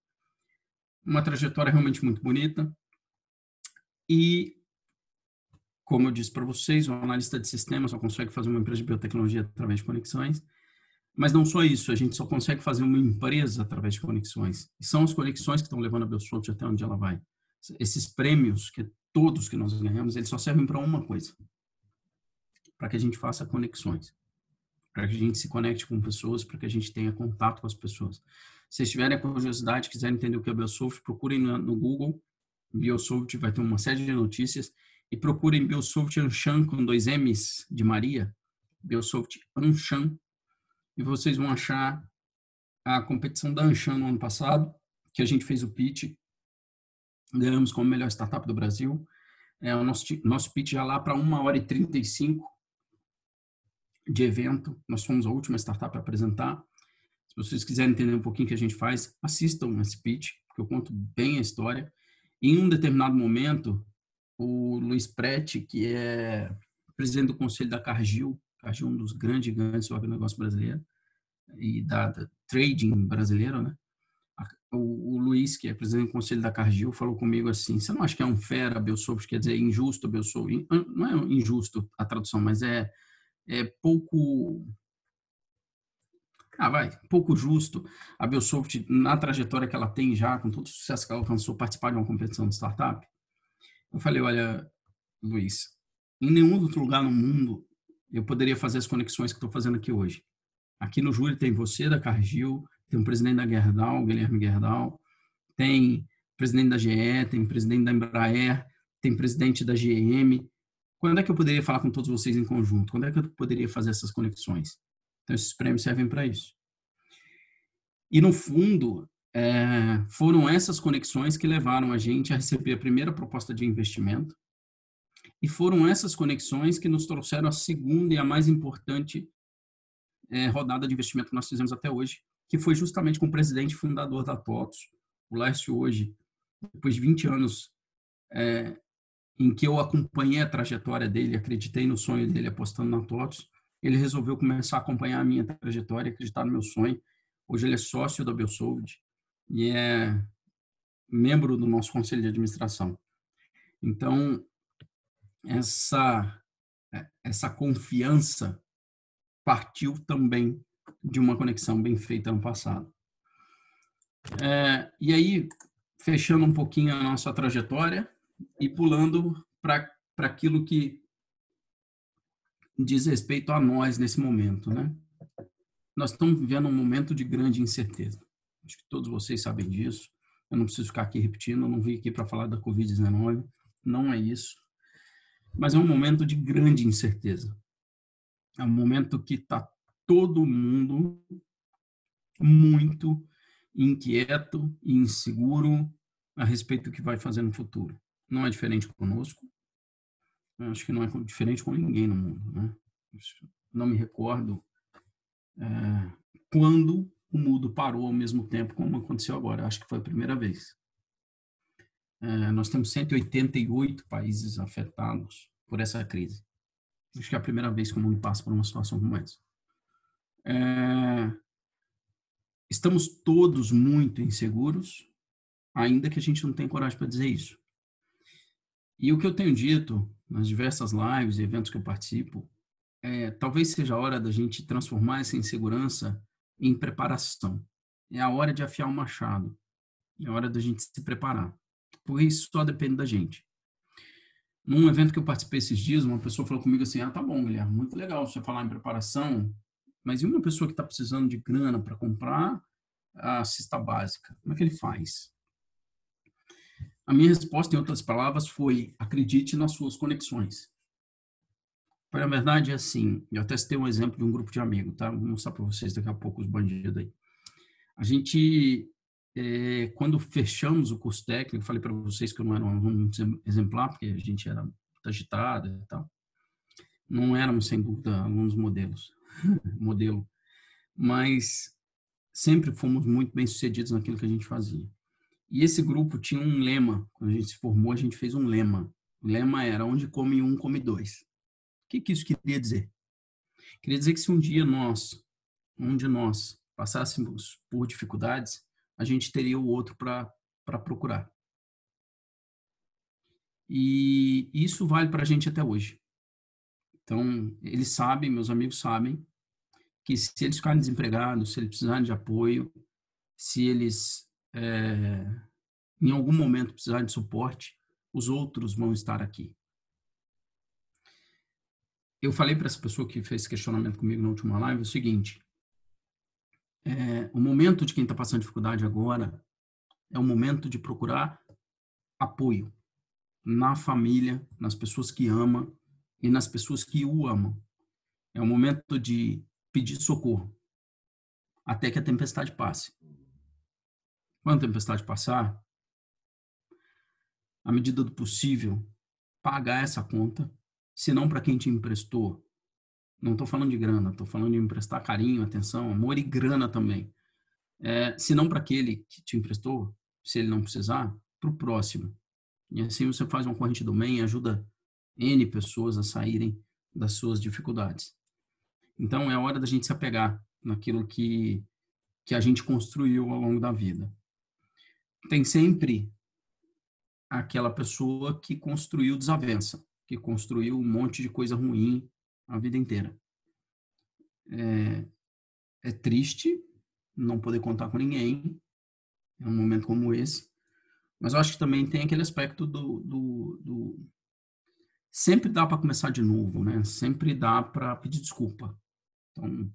uma trajetória realmente muito bonita. E, como eu disse para vocês, o analista de sistemas só consegue fazer uma empresa de biotecnologia através de conexões. Mas não só isso, a gente só consegue fazer uma empresa através de conexões. E são as conexões que estão levando a Belsoft até onde ela vai. Esses prêmios, que todos que nós ganhamos, eles só servem para uma coisa. Para que a gente faça conexões. Para que a gente se conecte com pessoas, para que a gente tenha contato com as pessoas. Se vocês tiverem curiosidade, quiserem entender o que é Belsoft, procurem no Google. Biosoft vai ter uma série de notícias. E procurem Biosoft Anshan com dois M's de Maria. Biosoft Anshan e vocês vão achar a competição da Anshan no ano passado, que a gente fez o pitch, ganhamos como melhor startup do Brasil. É, o nosso, nosso pitch já lá para 1 hora e 35 de evento. Nós fomos a última startup a apresentar. Se vocês quiserem entender um pouquinho o que a gente faz, assistam esse pitch, porque eu conto bem a história. Em um determinado momento, o Luiz Prete, que é presidente do conselho da Cargill, acho um dos grandes gigantes do agronegócio brasileiro e da, da trading brasileiro, né? O, o, Luiz, que é presidente do conselho da Cargill, falou comigo assim: você não acha que é um fera, Belsoft, quer dizer, injusto, Belsoft? Não é injusto a tradução, mas é, é pouco. Ah, vai, pouco justo a Belsoft, na trajetória que ela tem já, com todo o sucesso que ela alcançou, participar de uma competição de startup. Eu falei: olha, Luiz, em nenhum outro lugar no mundo eu poderia fazer as conexões que estou fazendo aqui hoje. Aqui no Júri tem você da Cargill, tem o presidente da Gerdau, Guilherme Gerdau, tem presidente da GE, tem presidente da Embraer, tem presidente da GM. Quando é que eu poderia falar com todos vocês em conjunto? Quando é que eu poderia fazer essas conexões? Então, esses prêmios servem para isso. E, no fundo, é, foram essas conexões que levaram a gente a receber a primeira proposta de investimento, e foram essas conexões que nos trouxeram a segunda e a mais importante é, rodada de investimento que nós fizemos até hoje, que foi justamente com o presidente fundador da TOTOS, o Lércio hoje, depois de 20 anos é, em que eu acompanhei a trajetória dele, acreditei no sonho dele apostando na TOTOS, ele resolveu começar a acompanhar a minha trajetória, acreditar no meu sonho. Hoje ele é sócio da Belsold e é membro do nosso conselho de administração. Então, essa é, essa confiança partiu também de uma conexão bem feita no passado. É, e aí, fechando um pouquinho a nossa trajetória e pulando para aquilo que diz respeito a nós nesse momento, né? Nós estamos vivendo um momento de grande incerteza. Acho que todos vocês sabem disso. Eu não preciso ficar aqui repetindo, eu não vim aqui para falar da Covid-19. Não é isso mas é um momento de grande incerteza. É um momento que está todo mundo muito inquieto e inseguro a respeito do que vai fazer no futuro. Não é diferente conosco, acho que não é diferente com ninguém no mundo. Né? Não me recordo é, quando o mundo parou ao mesmo tempo como aconteceu agora. Acho que foi a primeira vez. É, nós temos 188 países afetados por essa crise. Acho que é a primeira vez que o mundo passa por uma situação como essa. É, estamos todos muito inseguros, ainda que a gente não tenha coragem para dizer isso. E o que eu tenho dito nas diversas lives e eventos que eu participo, é, talvez seja a hora da gente transformar essa insegurança em preparação. É a hora de afiar o machado. É a hora da gente se preparar porque isso só depende da gente. Num evento que eu participei esses dias, uma pessoa falou comigo assim: Ah, tá bom, Guilherme, muito legal você falar em preparação, mas e uma pessoa que está precisando de grana para comprar a cesta básica? Como é que ele faz? A minha resposta, em outras palavras, foi: acredite nas suas conexões. Na verdade, é assim, eu testei um exemplo de um grupo de amigos, tá? Vou mostrar para vocês daqui a pouco os bandidos aí. A gente é, quando fechamos o curso técnico, falei para vocês que eu não era um aluno exemplar, porque a gente era agitado e tal. Não éramos, sem dúvida, alunos modelos, <laughs> modelo, mas sempre fomos muito bem sucedidos naquilo que a gente fazia. E esse grupo tinha um lema, quando a gente se formou, a gente fez um lema. O lema era: onde come um, come dois. O que, que isso queria dizer? Queria dizer que se um dia nós, um de nós, passássemos por dificuldades, a gente teria o outro para procurar. E isso vale para a gente até hoje. Então, eles sabem, meus amigos sabem, que se eles ficarem desempregados, se eles precisarem de apoio, se eles é, em algum momento precisarem de suporte, os outros vão estar aqui. Eu falei para essa pessoa que fez questionamento comigo na última live o seguinte: é, o momento de quem está passando dificuldade agora é o momento de procurar apoio na família, nas pessoas que ama e nas pessoas que o amam. É o momento de pedir socorro até que a tempestade passe. Quando a tempestade passar, à medida do possível, pagar essa conta, se não para quem te emprestou. Não estou falando de grana, estou falando de emprestar carinho, atenção, amor e grana também. É, se não para aquele que te emprestou, se ele não precisar, para o próximo. E assim você faz uma corrente do bem e ajuda N pessoas a saírem das suas dificuldades. Então é hora da gente se apegar naquilo que, que a gente construiu ao longo da vida. Tem sempre aquela pessoa que construiu desavença, que construiu um monte de coisa ruim a vida inteira. É, é triste não poder contar com ninguém em um momento como esse, mas eu acho que também tem aquele aspecto do, do, do sempre dá para começar de novo, né? Sempre dá para pedir desculpa. Então,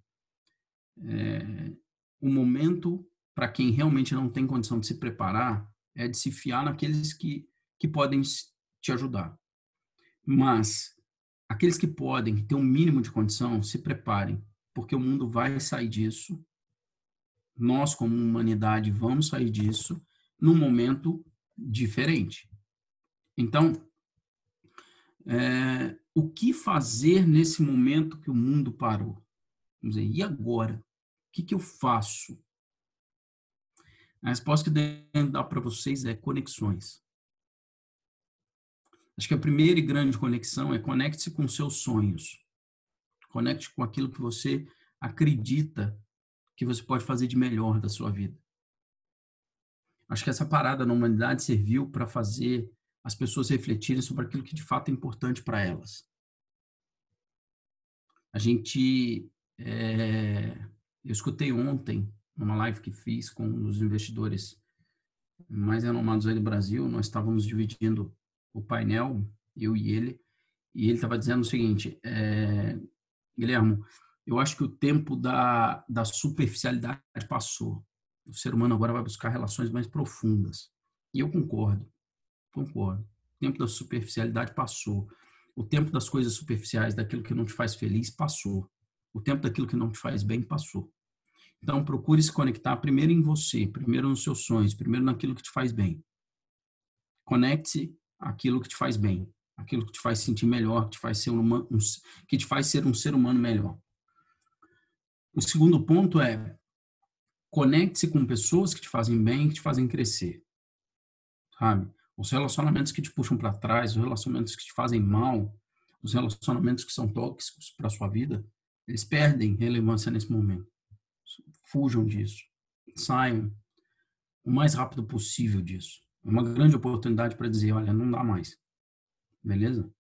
é, o momento para quem realmente não tem condição de se preparar é de se fiar naqueles que, que podem te ajudar. Mas aqueles que podem, que têm um mínimo de condição, se preparem, porque o mundo vai sair disso. Nós, como humanidade, vamos sair disso num momento diferente. Então, é, o que fazer nesse momento que o mundo parou? Vamos dizer, e agora? O que, que eu faço? A resposta que eu devo dar para vocês é conexões. Acho que a primeira e grande conexão é conecte-se com seus sonhos. Conecte com aquilo que você acredita que você pode fazer de melhor da sua vida. Acho que essa parada na humanidade serviu para fazer as pessoas refletirem sobre aquilo que de fato é importante para elas. A gente. É, eu escutei ontem numa live que fiz com um dos investidores mais renomados aí do Brasil, nós estávamos dividindo o painel, eu e ele, e ele estava dizendo o seguinte, é, eu acho que o tempo da, da superficialidade passou. O ser humano agora vai buscar relações mais profundas. E eu concordo, concordo. O tempo da superficialidade passou. O tempo das coisas superficiais, daquilo que não te faz feliz, passou. O tempo daquilo que não te faz bem, passou. Então, procure se conectar primeiro em você, primeiro nos seus sonhos, primeiro naquilo que te faz bem. Conecte aquilo que te faz bem, aquilo que te faz sentir melhor, que te faz ser um, um, que te faz ser um ser humano melhor. O segundo ponto é conecte-se com pessoas que te fazem bem, que te fazem crescer. Sabe? Os relacionamentos que te puxam para trás, os relacionamentos que te fazem mal, os relacionamentos que são tóxicos para sua vida, eles perdem relevância nesse momento fujam disso, saiam o mais rápido possível disso. É uma grande oportunidade para dizer, olha, não dá mais. Beleza?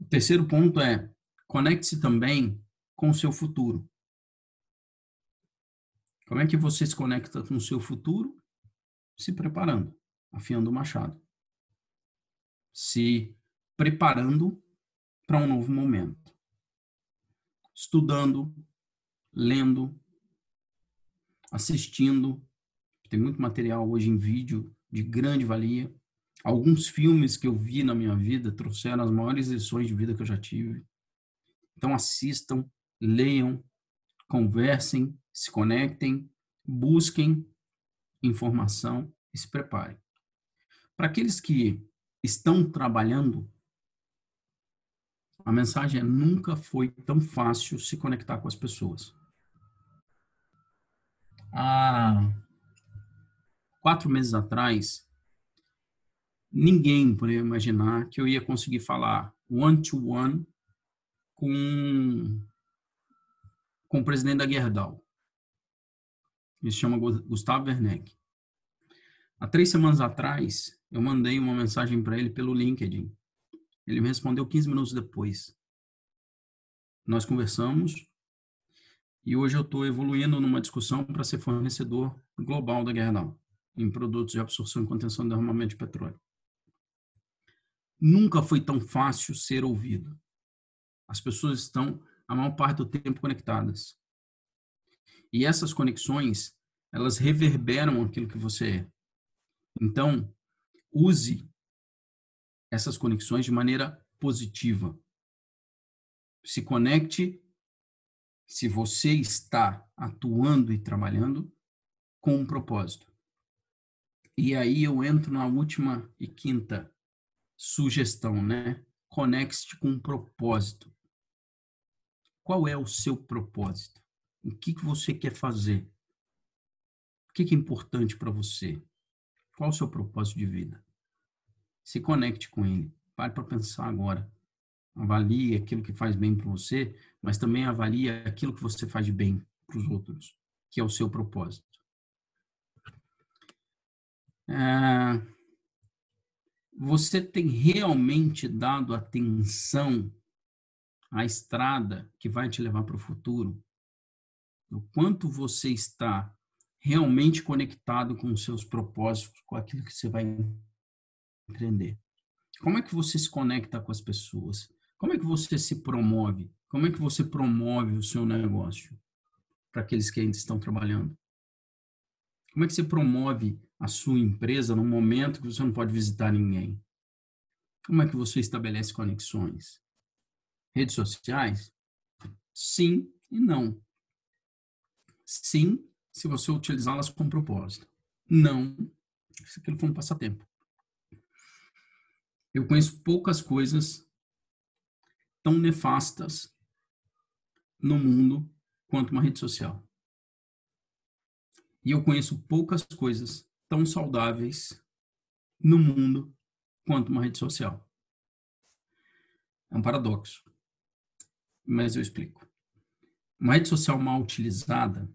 O terceiro ponto é conecte-se também com o seu futuro. Como é que você se conecta com o seu futuro? Se preparando, afiando o machado. Se preparando para um novo momento. Estudando, lendo, assistindo. Tem muito material hoje em vídeo de grande valia. Alguns filmes que eu vi na minha vida trouxeram as maiores lições de vida que eu já tive. Então assistam, leiam, conversem, se conectem, busquem informação e se preparem. Para aqueles que estão trabalhando, a mensagem é nunca foi tão fácil se conectar com as pessoas há quatro meses atrás, ninguém poderia imaginar que eu ia conseguir falar one-to-one -one com, com o presidente da Gerdau. Ele se chama Gustavo Werneck. Há três semanas atrás, eu mandei uma mensagem para ele pelo LinkedIn. Ele me respondeu 15 minutos depois. Nós conversamos e hoje eu estou evoluindo numa discussão para ser fornecedor global da Gerdau em produtos de absorção e contenção de armamento de petróleo. Nunca foi tão fácil ser ouvido. As pessoas estão a maior parte do tempo conectadas. E essas conexões, elas reverberam aquilo que você é. Então, use essas conexões de maneira positiva. Se conecte se você está atuando e trabalhando com um propósito. E aí eu entro na última e quinta sugestão, né? Conecte com um propósito. Qual é o seu propósito? O que, que você quer fazer? O que, que é importante para você? Qual o seu propósito de vida? Se conecte com ele. Pare para pensar agora. Avalie aquilo que faz bem para você, mas também avalie aquilo que você faz de bem para os outros, que é o seu propósito. É, você tem realmente dado atenção à estrada que vai te levar para o futuro? O quanto você está realmente conectado com os seus propósitos, com aquilo que você vai empreender? Como é que você se conecta com as pessoas? Como é que você se promove? Como é que você promove o seu negócio para aqueles que ainda estão trabalhando? Como é que você promove a sua empresa no momento que você não pode visitar ninguém? Como é que você estabelece conexões? Redes sociais? Sim e não. Sim, se você utilizá-las com propósito. Não, se aquilo for um passatempo. Eu conheço poucas coisas tão nefastas no mundo quanto uma rede social. E eu conheço poucas coisas tão saudáveis no mundo quanto uma rede social. É um paradoxo, mas eu explico. Uma rede social mal utilizada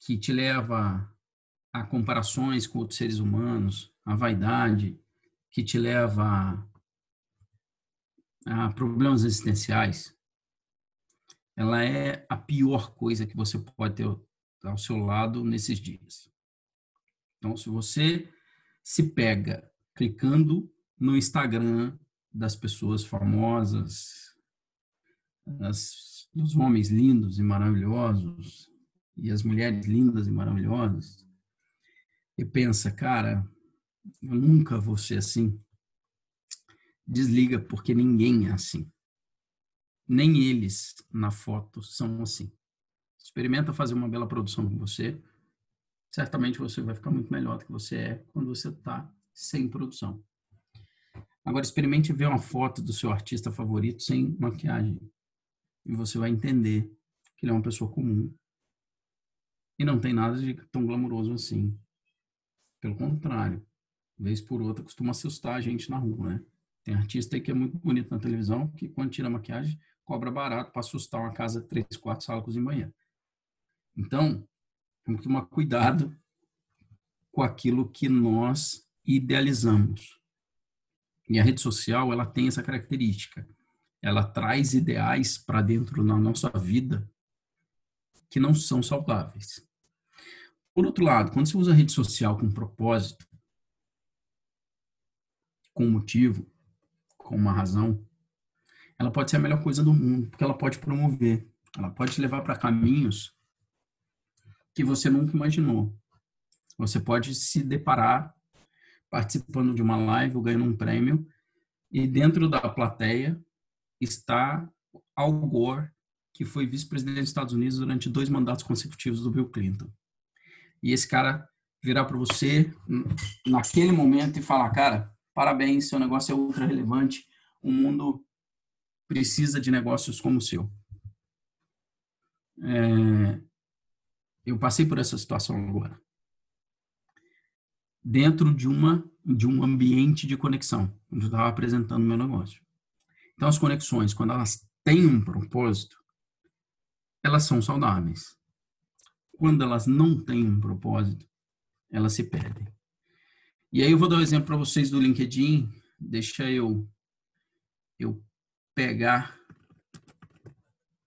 que te leva a comparações com outros seres humanos, a vaidade, que te leva a problemas existenciais, ela é a pior coisa que você pode ter ao seu lado nesses dias. Então, se você se pega clicando no Instagram das pessoas famosas, das, dos homens lindos e maravilhosos, e as mulheres lindas e maravilhosas, e pensa, cara, eu nunca vou ser assim desliga, porque ninguém é assim. Nem eles na foto são assim. Experimenta fazer uma bela produção com você. Certamente você vai ficar muito melhor do que você é quando você está sem produção. Agora, experimente ver uma foto do seu artista favorito sem maquiagem. E você vai entender que ele é uma pessoa comum. E não tem nada de tão glamouroso assim. Pelo contrário, vez por outra costuma assustar a gente na rua, né? Tem artista aí que é muito bonito na televisão, que quando tira maquiagem, cobra barato para assustar uma casa três, quatro salas, cozinha e banheiro. Então, temos que tomar cuidado com aquilo que nós idealizamos. E a rede social, ela tem essa característica. Ela traz ideais para dentro da nossa vida que não são saudáveis. Por outro lado, quando você usa a rede social com propósito, com motivo, com uma razão, ela pode ser a melhor coisa do mundo, porque ela pode promover, ela pode te levar para caminhos que você nunca imaginou. Você pode se deparar participando de uma live ou ganhando um prêmio e dentro da plateia está Al Gore, que foi vice-presidente dos Estados Unidos durante dois mandatos consecutivos do Bill Clinton. E esse cara virar para você naquele momento e falar, cara, parabéns, seu negócio é ultra relevante, o mundo precisa de negócios como o seu. É, eu passei por essa situação agora. Dentro de uma de um ambiente de conexão, onde eu estava apresentando meu negócio. Então, as conexões, quando elas têm um propósito, elas são saudáveis. Quando elas não têm um propósito, elas se perdem. E aí eu vou dar um exemplo para vocês do LinkedIn. Deixa eu eu pegar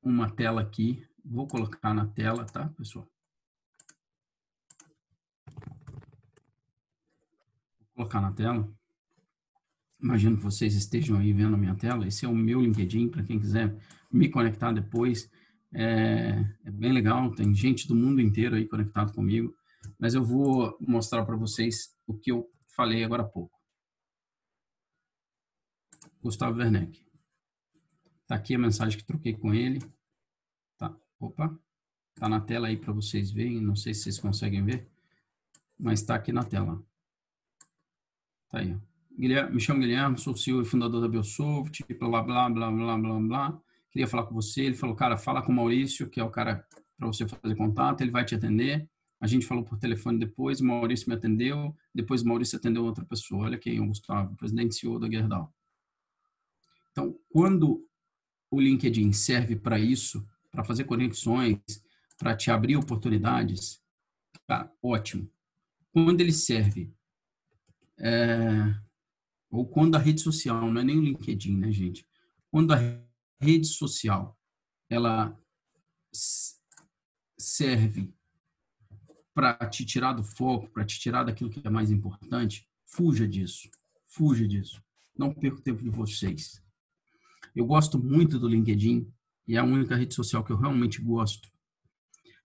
uma tela aqui. Vou colocar na tela, tá, pessoal? Vou colocar na tela. Imagino que vocês estejam aí vendo a minha tela. Esse é o meu LinkedIn, para quem quiser me conectar depois. É, é, bem legal, tem gente do mundo inteiro aí conectado comigo. Mas eu vou mostrar para vocês o que eu falei agora há pouco. Gustavo Werneck. Tá aqui a mensagem que troquei com ele. Tá, opa. Tá na tela aí para vocês verem, não sei se vocês conseguem ver, mas tá aqui na tela. Tá aí, Guilherme, me chamo Guilherme, sou CEO e fundador da Biosoft, blá, blá, blá, blá, blá, blá. Queria falar com você. Ele falou, cara, fala com o Maurício, que é o cara para você fazer contato, ele vai te atender. A gente falou por telefone depois, o Maurício me atendeu, depois o Maurício atendeu outra pessoa. Olha quem, o Gustavo, presidente CEO da Gerdau. Então, quando o LinkedIn serve para isso, para fazer conexões, para te abrir oportunidades, tá ótimo. Quando ele serve, é, ou quando a rede social, não é nem o LinkedIn, né, gente? Quando a rede social, ela serve para te tirar do foco, para te tirar daquilo que é mais importante, fuja disso. Fuja disso. Não perca o tempo de vocês. Eu gosto muito do LinkedIn e é a única rede social que eu realmente gosto.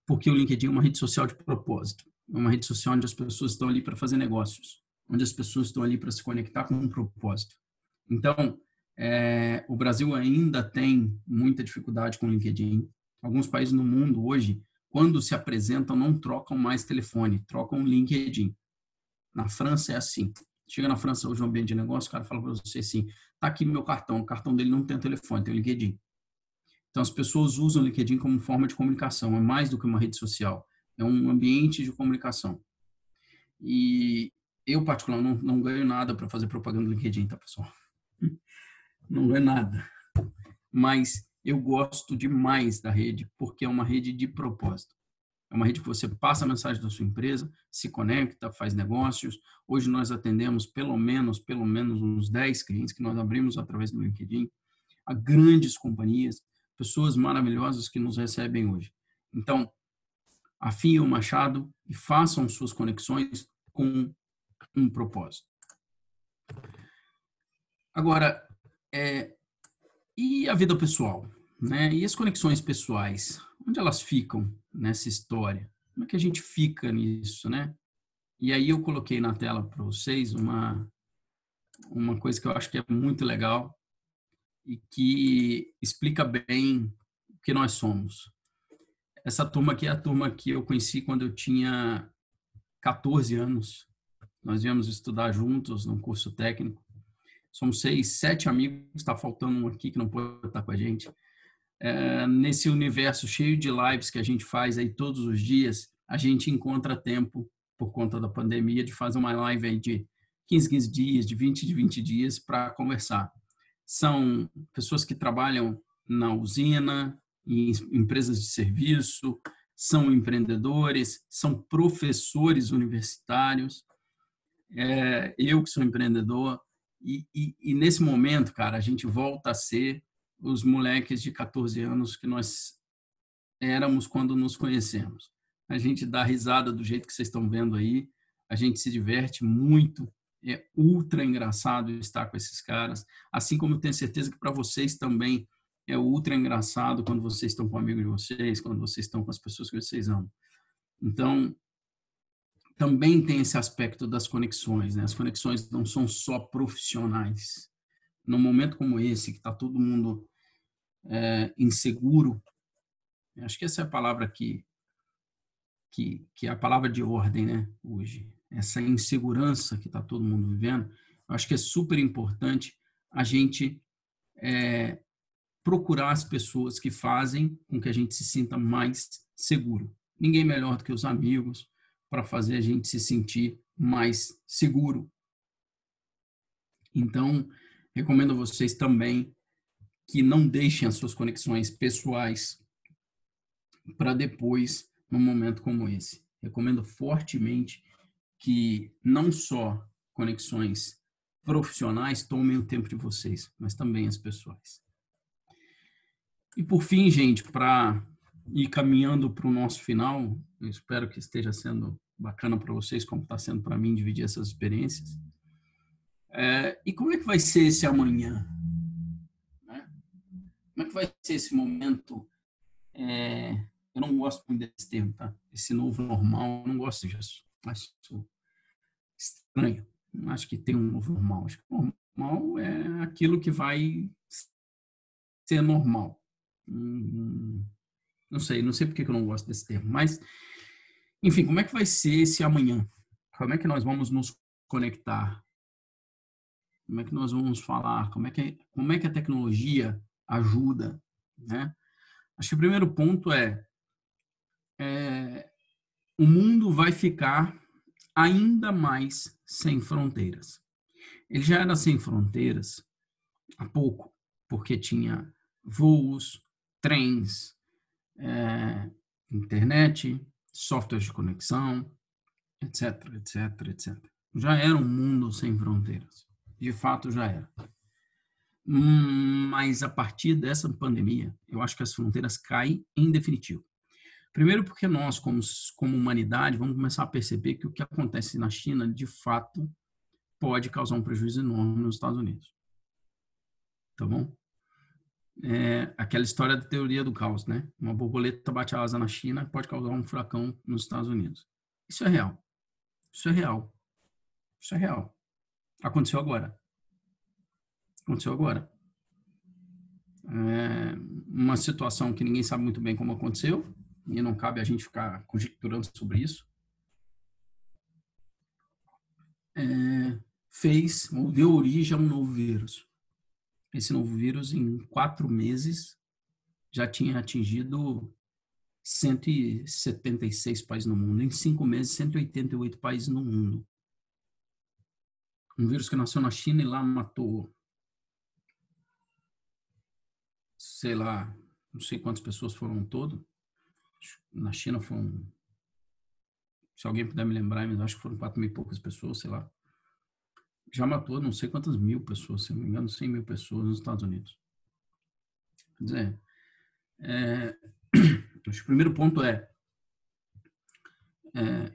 Porque o LinkedIn é uma rede social de propósito. É uma rede social onde as pessoas estão ali para fazer negócios, onde as pessoas estão ali para se conectar com um propósito. Então, é, o Brasil ainda tem muita dificuldade com o LinkedIn. Alguns países no mundo hoje quando se apresentam, não trocam mais telefone, trocam LinkedIn. Na França é assim. Chega na França hoje um ambiente de negócio, o cara fala para você assim: tá aqui meu cartão, o cartão dele não tem telefone, tem LinkedIn. Então as pessoas usam o LinkedIn como forma de comunicação, é mais do que uma rede social, é um ambiente de comunicação. E eu, particularmente, não, não ganho nada para fazer propaganda do LinkedIn, tá, pessoal? <laughs> Não ganho nada. Mas eu gosto demais da rede, porque é uma rede de propósito. É uma rede que você passa a mensagem da sua empresa, se conecta, faz negócios. Hoje nós atendemos pelo menos, pelo menos uns 10 clientes que nós abrimos através do LinkedIn, a grandes companhias, pessoas maravilhosas que nos recebem hoje. Então, afiem o machado e façam suas conexões com um propósito. Agora, é, e a vida pessoal? Né? E as conexões pessoais? Onde elas ficam nessa história? Como é que a gente fica nisso, né? E aí eu coloquei na tela para vocês uma, uma coisa que eu acho que é muito legal e que explica bem o que nós somos. Essa turma aqui é a turma que eu conheci quando eu tinha 14 anos. Nós viemos estudar juntos num curso técnico. Somos seis, sete amigos, está faltando um aqui que não pode estar com a gente. É, nesse universo cheio de lives que a gente faz aí todos os dias, a gente encontra tempo, por conta da pandemia, de fazer uma live aí de 15, 15 dias, de 20, de 20 dias para conversar. São pessoas que trabalham na usina, em empresas de serviço, são empreendedores, são professores universitários, é, eu que sou empreendedor, e, e, e, nesse momento, cara, a gente volta a ser os moleques de 14 anos que nós éramos quando nos conhecemos. A gente dá risada do jeito que vocês estão vendo aí, a gente se diverte muito, é ultra engraçado estar com esses caras, assim como tenho certeza que para vocês também é ultra engraçado quando vocês estão com amigos de vocês, quando vocês estão com as pessoas que vocês amam. Então, também tem esse aspecto das conexões. Né? As conexões não são só profissionais. Num momento como esse, que está todo mundo é, inseguro, acho que essa é a palavra que, que, que é a palavra de ordem né, hoje. Essa insegurança que está todo mundo vivendo, acho que é super importante a gente é, procurar as pessoas que fazem com que a gente se sinta mais seguro. Ninguém melhor do que os amigos, para fazer a gente se sentir mais seguro. Então, recomendo a vocês também que não deixem as suas conexões pessoais para depois, num momento como esse. Recomendo fortemente que não só conexões profissionais tomem o tempo de vocês, mas também as pessoais. E por fim, gente, para ir caminhando para o nosso final, eu espero que esteja sendo bacana para vocês, como está sendo para mim dividir essas experiências. É, e como é que vai ser esse amanhã? Né? Como é que vai ser esse momento? É, eu não gosto muito desse termo, tá? Esse novo normal, eu não gosto disso. Acho estranho. Não acho que tem um novo normal. Acho que o normal é aquilo que vai ser normal. Hum, não sei, não sei porque que eu não gosto desse termo, mas enfim, como é que vai ser esse amanhã? Como é que nós vamos nos conectar? Como é que nós vamos falar? Como é que como é que a tecnologia ajuda, né? Acho que o primeiro ponto é, é o mundo vai ficar ainda mais sem fronteiras. Ele já era sem fronteiras há pouco, porque tinha voos, trens, é, internet, softwares de conexão, etc, etc, etc. Já era um mundo sem fronteiras. De fato, já era. Mas a partir dessa pandemia, eu acho que as fronteiras caem em definitivo. Primeiro, porque nós, como, como humanidade, vamos começar a perceber que o que acontece na China, de fato, pode causar um prejuízo enorme nos Estados Unidos. Tá bom? É aquela história da teoria do caos, né? Uma borboleta bate a asa na China pode causar um furacão nos Estados Unidos. Isso é real. Isso é real. Isso é real. Aconteceu agora. Aconteceu agora. É uma situação que ninguém sabe muito bem como aconteceu, e não cabe a gente ficar conjecturando sobre isso, é, fez ou deu origem a um novo vírus. Esse novo vírus, em quatro meses, já tinha atingido 176 países no mundo. Em cinco meses, 188 países no mundo. Um vírus que nasceu na China e lá matou, sei lá, não sei quantas pessoas foram todo na China foram, se alguém puder me lembrar, mas acho que foram quatro mil e poucas pessoas, sei lá. Já matou não sei quantas mil pessoas, se não me engano, 100 mil pessoas nos Estados Unidos. Quer dizer, é, <clears throat> o primeiro ponto é, é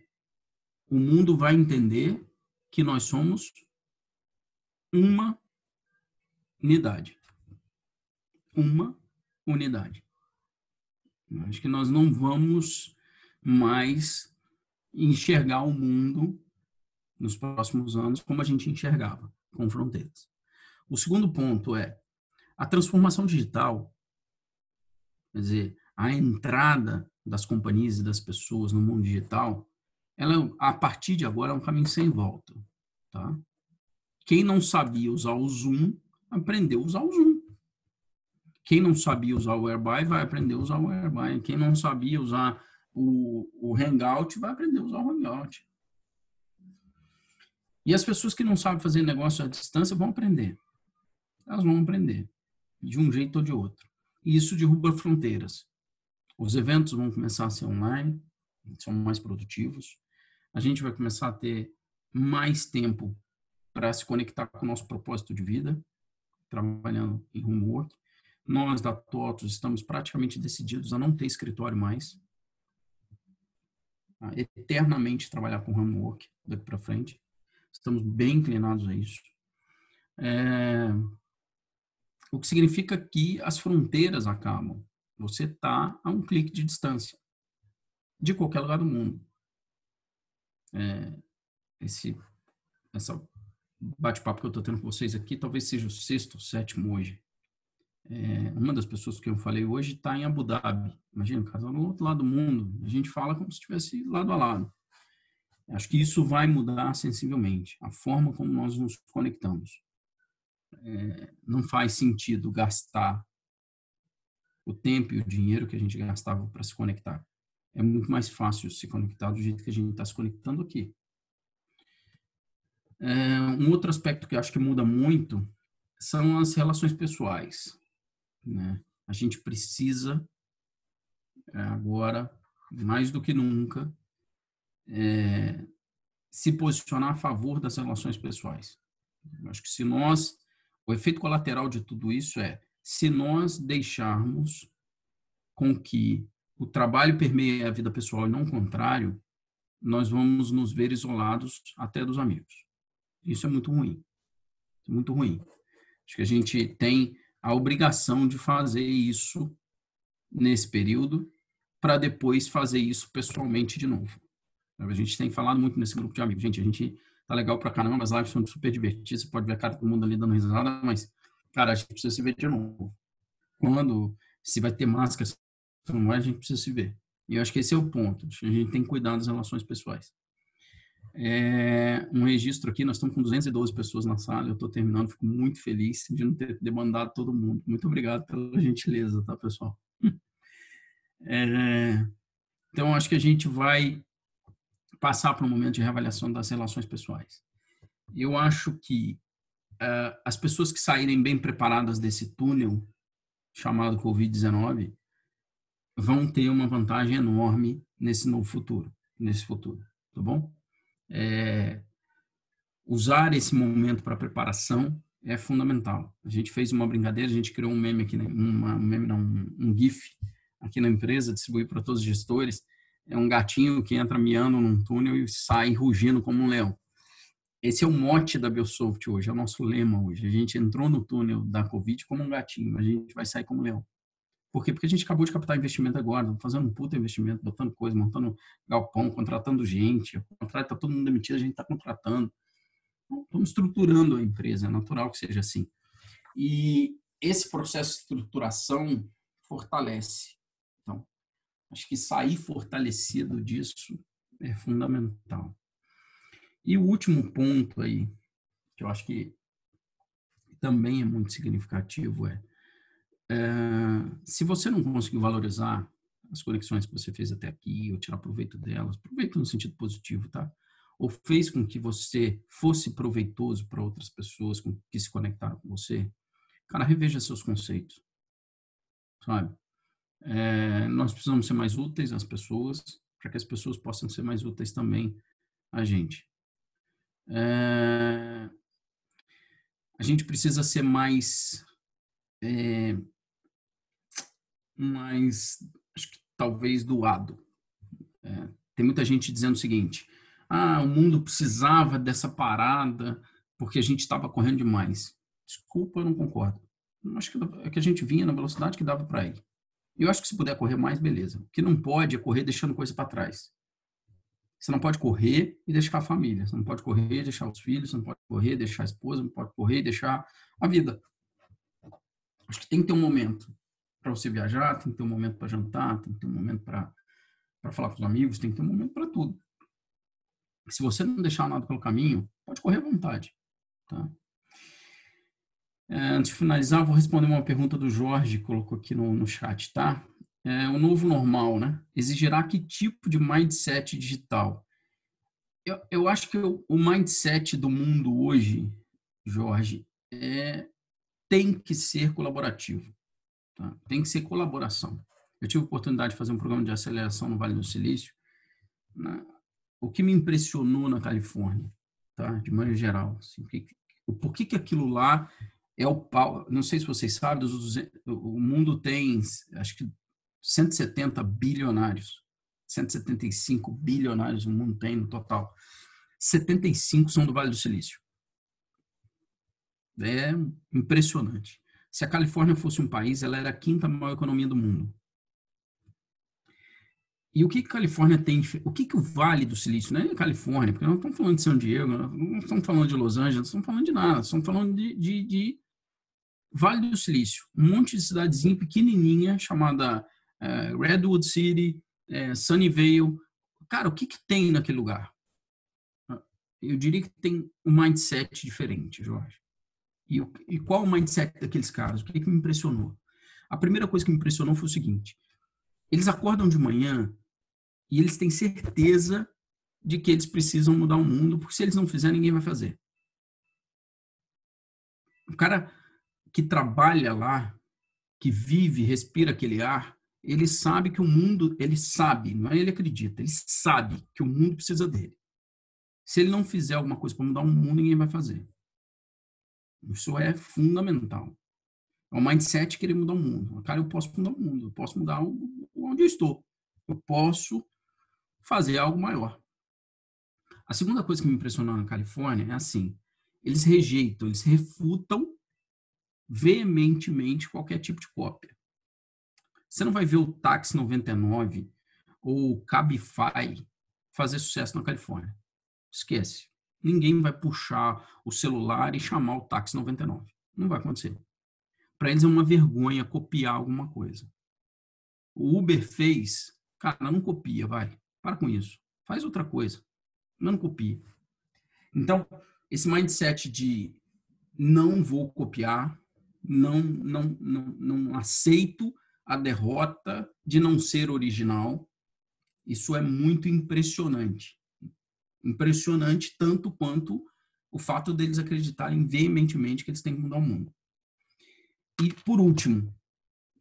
o mundo vai entender que nós somos uma unidade. Uma unidade. Acho que nós não vamos mais enxergar o mundo nos próximos anos como a gente enxergava, com fronteiras. O segundo ponto é a transformação digital, quer dizer, a entrada das companhias e das pessoas no mundo digital, ela a partir de agora é um caminho sem volta, tá? Quem não sabia usar o Zoom aprendeu a usar o Zoom. Quem não sabia usar o Airby vai aprender a usar o Airby. Quem não sabia usar o, o Hangout vai aprender a usar o Hangout. E as pessoas que não sabem fazer negócio à distância vão aprender. Elas vão aprender, de um jeito ou de outro. E isso derruba fronteiras. Os eventos vão começar a ser online, são mais produtivos. A gente vai começar a ter mais tempo para se conectar com o nosso propósito de vida, trabalhando em homework. Nós da TOTOS estamos praticamente decididos a não ter escritório mais. A eternamente trabalhar com homework daqui para frente. Estamos bem inclinados a isso. É, o que significa que as fronteiras acabam. Você está a um clique de distância de qualquer lugar do mundo. É, esse essa bate-papo que eu estou tendo com vocês aqui talvez seja o sexto, sétimo hoje. É, uma das pessoas que eu falei hoje está em Abu Dhabi. Imagina, casal no outro lado do mundo. A gente fala como se estivesse lado a lado. Acho que isso vai mudar sensivelmente a forma como nós nos conectamos. É, não faz sentido gastar o tempo e o dinheiro que a gente gastava para se conectar. É muito mais fácil se conectar do jeito que a gente está se conectando aqui. É, um outro aspecto que eu acho que muda muito são as relações pessoais. Né? A gente precisa, é, agora, mais do que nunca, é, se posicionar a favor das relações pessoais. Eu acho que se nós, o efeito colateral de tudo isso é se nós deixarmos com que o trabalho permeie a vida pessoal e não o contrário, nós vamos nos ver isolados até dos amigos. Isso é muito ruim. É muito ruim. Acho que a gente tem a obrigação de fazer isso nesse período para depois fazer isso pessoalmente de novo. A gente tem falado muito nesse grupo de amigos. Gente, a gente tá legal pra caramba, as lives são super divertidas, você pode ver a cara do mundo ali dando risada, mas, cara, a gente precisa se ver de novo. Quando, se vai ter máscara, se não vai, a gente precisa se ver. E eu acho que esse é o ponto. A gente tem que cuidar das relações pessoais. É, um registro aqui, nós estamos com 212 pessoas na sala, eu estou terminando, fico muito feliz de não ter demandado todo mundo. Muito obrigado pela <laughs> gentileza, tá, pessoal? É, então, acho que a gente vai passar para um momento de reavaliação das relações pessoais. Eu acho que uh, as pessoas que saírem bem preparadas desse túnel chamado Covid-19 vão ter uma vantagem enorme nesse novo futuro, nesse futuro, tá bom? É, usar esse momento para preparação é fundamental. A gente fez uma brincadeira, a gente criou um meme aqui, né? uma, um meme não, um, GIF aqui na empresa, distribuí para todos os gestores, é um gatinho que entra miando num túnel e sai rugindo como um leão. Esse é o mote da Biosoft hoje, é o nosso lema hoje. A gente entrou no túnel da Covid como um gatinho, a gente vai sair como um leão. Por quê? Porque a gente acabou de captar investimento agora, fazendo um puta investimento, botando coisa, montando galpão, contratando gente. O contrato está todo mundo demitido, a gente está contratando. Estamos estruturando a empresa, é natural que seja assim. E esse processo de estruturação fortalece. Acho que sair fortalecido disso é fundamental. E o último ponto aí, que eu acho que também é muito significativo, é, é se você não conseguiu valorizar as conexões que você fez até aqui, ou tirar proveito delas, proveito no sentido positivo, tá? Ou fez com que você fosse proveitoso para outras pessoas que se conectaram com você, cara, reveja seus conceitos, sabe? É, nós precisamos ser mais úteis às pessoas, para que as pessoas possam ser mais úteis também a gente. É, a gente precisa ser mais, é, mais, acho que talvez doado. É, tem muita gente dizendo o seguinte: ah, o mundo precisava dessa parada porque a gente estava correndo demais. Desculpa, eu não concordo. Acho que, é que a gente vinha na velocidade que dava para ir. Eu acho que se puder correr mais, beleza. O que não pode é correr deixando coisa para trás. Você não pode correr e deixar a família. Você não pode correr e deixar os filhos. Você não pode correr e deixar a esposa. Não pode correr e deixar a vida. Acho que tem que ter um momento para você viajar, tem que ter um momento para jantar, tem que ter um momento para falar com os amigos, tem que ter um momento para tudo. Se você não deixar nada pelo caminho, pode correr à vontade. Tá? É, antes de finalizar, vou responder uma pergunta do Jorge, que colocou aqui no, no chat, tá? É, o novo normal, né? Exigirá que tipo de mindset digital? Eu, eu acho que o, o mindset do mundo hoje, Jorge, é, tem que ser colaborativo. Tá? Tem que ser colaboração. Eu tive a oportunidade de fazer um programa de aceleração no Vale do Silício. Né? O que me impressionou na Califórnia, tá? de maneira geral, assim, que, por que, que aquilo lá é o pau. Não sei se vocês sabem, o mundo tem, acho que 170 bilionários, 175 bilionários o mundo tem no total. 75 são do Vale do Silício. É impressionante. Se a Califórnia fosse um país, ela era a quinta maior economia do mundo. E o que, a Califórnia tem? O que, que o Vale do Silício, não é Califórnia, porque não estamos falando de São Diego, não estamos falando de Los Angeles, não estamos falando de nada, estamos falando de, de, de Vale do Silício, um monte de cidadezinha pequenininha chamada é, Redwood City, é, Sunnyvale. Cara, o que, que tem naquele lugar? Eu diria que tem um mindset diferente, Jorge. E, e qual o mindset daqueles caras? O que, que me impressionou? A primeira coisa que me impressionou foi o seguinte: eles acordam de manhã e eles têm certeza de que eles precisam mudar o mundo, porque se eles não fizerem, ninguém vai fazer. O cara que trabalha lá, que vive, respira aquele ar, ele sabe que o mundo, ele sabe, não é ele acredita, ele sabe que o mundo precisa dele. Se ele não fizer alguma coisa para mudar o mundo, ninguém vai fazer. Isso é fundamental. É um mindset querer mudar o mundo. Cara, eu posso mudar o mundo, eu posso mudar onde eu estou. Eu posso fazer algo maior. A segunda coisa que me impressionou na Califórnia é assim: eles rejeitam, eles refutam veementemente qualquer tipo de cópia. Você não vai ver o Taxi 99 ou o Cabify fazer sucesso na Califórnia. Esquece. Ninguém vai puxar o celular e chamar o Taxi 99. Não vai acontecer. Para eles é uma vergonha copiar alguma coisa. O Uber fez, cara, não copia, vai. Para com isso. Faz outra coisa. Não copia. Então, esse mindset de não vou copiar, não, não, não, não aceito a derrota de não ser original, isso é muito impressionante. Impressionante tanto quanto o fato deles acreditarem veementemente que eles têm que mudar o mundo. E, por último,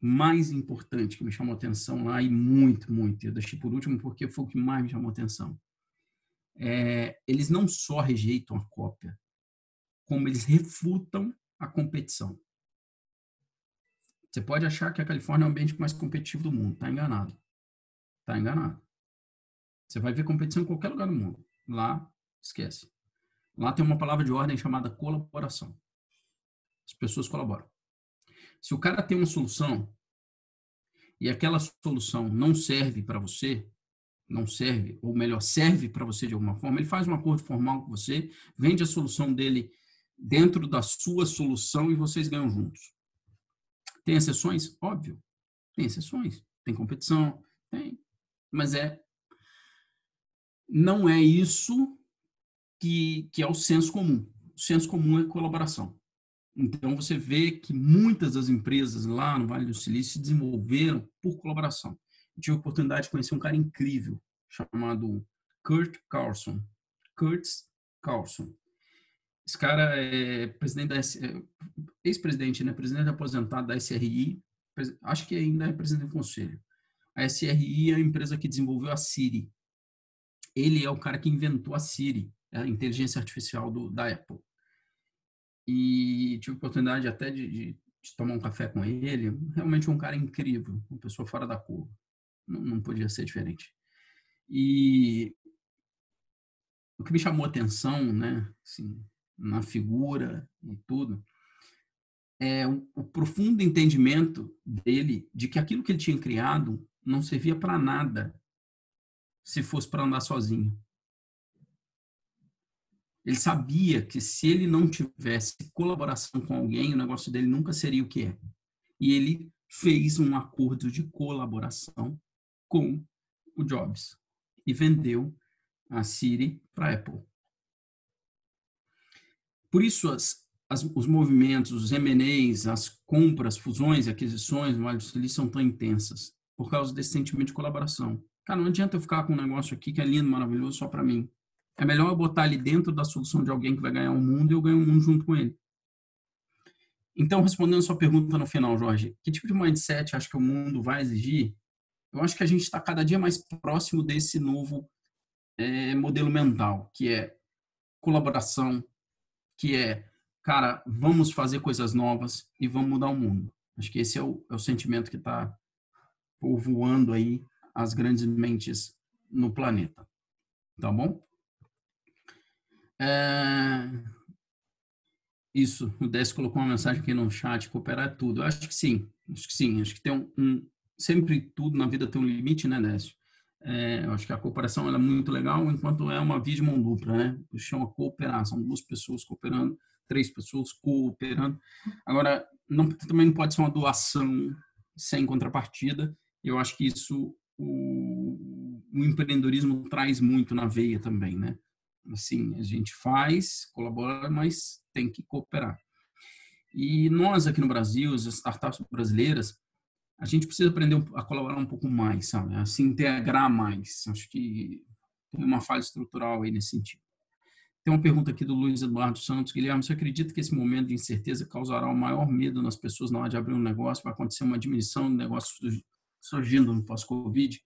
mais importante que me chamou atenção lá, e muito, muito, eu deixei por último porque foi o que mais me chamou atenção. É, eles não só rejeitam a cópia, como eles refutam a competição. Você pode achar que a Califórnia é o ambiente mais competitivo do mundo. Está enganado. Está enganado. Você vai ver competição em qualquer lugar do mundo. Lá, esquece. Lá tem uma palavra de ordem chamada colaboração. As pessoas colaboram. Se o cara tem uma solução e aquela solução não serve para você, não serve, ou melhor, serve para você de alguma forma, ele faz um acordo formal com você, vende a solução dele dentro da sua solução e vocês ganham juntos. Tem exceções? Óbvio. Tem exceções. Tem competição? Tem. Mas é. Não é isso que, que é o senso comum. O senso comum é colaboração. Então, você vê que muitas das empresas lá no Vale do Silício se desenvolveram por colaboração. Eu tive a oportunidade de conhecer um cara incrível chamado Kurt Carlson. Kurt Carlson. Esse cara é presidente é, ex-presidente, né? Presidente aposentado da SRI. Acho que ainda é presidente do conselho. A SRI é a empresa que desenvolveu a Siri. Ele é o cara que inventou a Siri, a inteligência artificial do, da Apple e tive oportunidade até de, de, de, tomar um café com ele. Realmente um cara incrível, uma pessoa fora da curva. Não, não podia ser diferente. E o que me chamou atenção, né, assim, na figura e tudo, é o, o profundo entendimento dele de que aquilo que ele tinha criado não servia para nada se fosse para andar sozinho. Ele sabia que se ele não tivesse colaboração com alguém, o negócio dele nunca seria o que é. E ele fez um acordo de colaboração com o Jobs e vendeu a Siri para a Apple. Por isso, as, as, os movimentos, os M&As, as compras, fusões e aquisições no Vale do Silício são tão intensas, por causa desse sentimento de colaboração. Cara, não adianta eu ficar com um negócio aqui que é lindo, maravilhoso, só para mim. É melhor eu botar ele dentro da solução de alguém que vai ganhar o mundo e eu ganho o mundo junto com ele. Então, respondendo a sua pergunta no final, Jorge, que tipo de mindset acho que o mundo vai exigir? Eu acho que a gente está cada dia mais próximo desse novo é, modelo mental, que é colaboração, que é, cara, vamos fazer coisas novas e vamos mudar o mundo. Acho que esse é o, é o sentimento que está povoando aí as grandes mentes no planeta. Tá bom? É... Isso, o Décio colocou uma mensagem aqui no chat, cooperar é tudo. Eu acho que sim, acho que sim, acho que tem um, um sempre tudo na vida tem um limite, né, Décio? É, eu acho que a cooperação é muito legal, enquanto é uma via de mão dupla, né? Chama cooperar, são duas pessoas cooperando, três pessoas cooperando. Agora, não, também não pode ser uma doação sem contrapartida. Eu acho que isso o, o empreendedorismo traz muito na veia também, né? Assim, a gente faz, colabora, mas tem que cooperar. E nós aqui no Brasil, as startups brasileiras, a gente precisa aprender a colaborar um pouco mais, sabe? A se integrar mais. Acho que tem uma falha estrutural aí nesse sentido. Tem uma pergunta aqui do Luiz Eduardo Santos. Guilherme, você acredita que esse momento de incerteza causará o maior medo nas pessoas na hora de abrir um negócio? Vai acontecer uma diminuição do negócio surgindo no pós-Covid?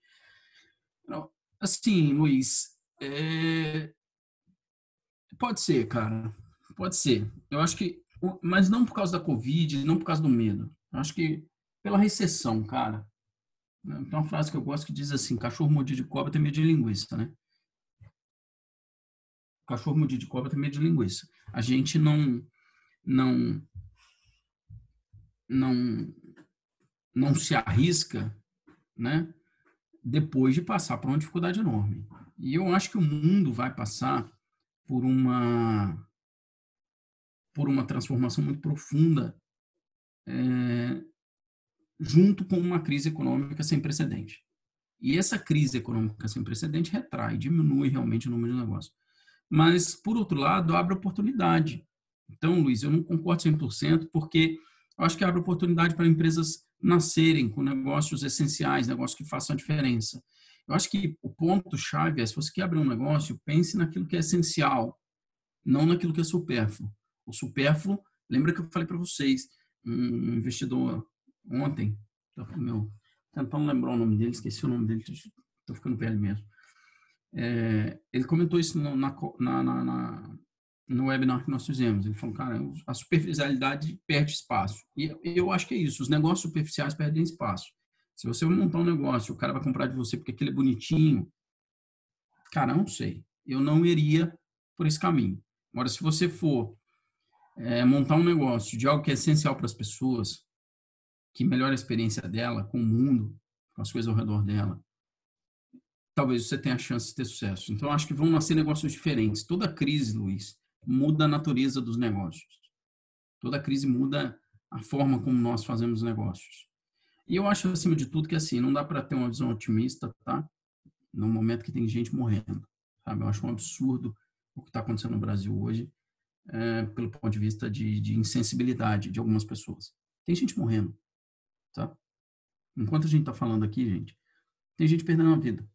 Assim, Luiz, é, Pode ser, cara. Pode ser. Eu acho que, mas não por causa da Covid, não por causa do medo. Eu acho que pela recessão, cara. Tem uma frase que eu gosto que diz assim: cachorro mordido de cobra tem medo de linguiça, né? Cachorro mordido de cobra tem medo de linguiça. A gente não, não, não, não se arrisca, né? Depois de passar por uma dificuldade enorme. E eu acho que o mundo vai passar por uma por uma transformação muito profunda é, junto com uma crise econômica sem precedente. E essa crise econômica sem precedente retrai, diminui realmente o número de negócios. Mas, por outro lado, abre oportunidade. Então, Luiz, eu não concordo 100%, porque eu acho que abre oportunidade para empresas nascerem com negócios essenciais, negócios que façam a diferença. Eu acho que o ponto-chave é, se você quer abrir um negócio, pense naquilo que é essencial, não naquilo que é supérfluo. O supérfluo, lembra que eu falei para vocês, um investidor ontem, meu, tentando lembrar o nome dele, esqueci o nome dele, estou ficando velho mesmo. É, ele comentou isso na, na, na, no webinar que nós fizemos. Ele falou, cara, a superficialidade perde espaço. E eu acho que é isso, os negócios superficiais perdem espaço. Se você montar um negócio, o cara vai comprar de você porque aquele é bonitinho, cara, não sei. Eu não iria por esse caminho. Agora, se você for é, montar um negócio de algo que é essencial para as pessoas, que melhora a experiência dela com o mundo, com as coisas ao redor dela, talvez você tenha a chance de ter sucesso. Então, acho que vão nascer negócios diferentes. Toda crise, Luiz, muda a natureza dos negócios. Toda crise muda a forma como nós fazemos negócios. E eu acho, acima de tudo, que assim, não dá para ter uma visão otimista, tá? No momento que tem gente morrendo, sabe? Eu acho um absurdo o que está acontecendo no Brasil hoje, é, pelo ponto de vista de, de insensibilidade de algumas pessoas. Tem gente morrendo tá? Enquanto a gente está falando aqui, gente, tem gente perdendo a vida.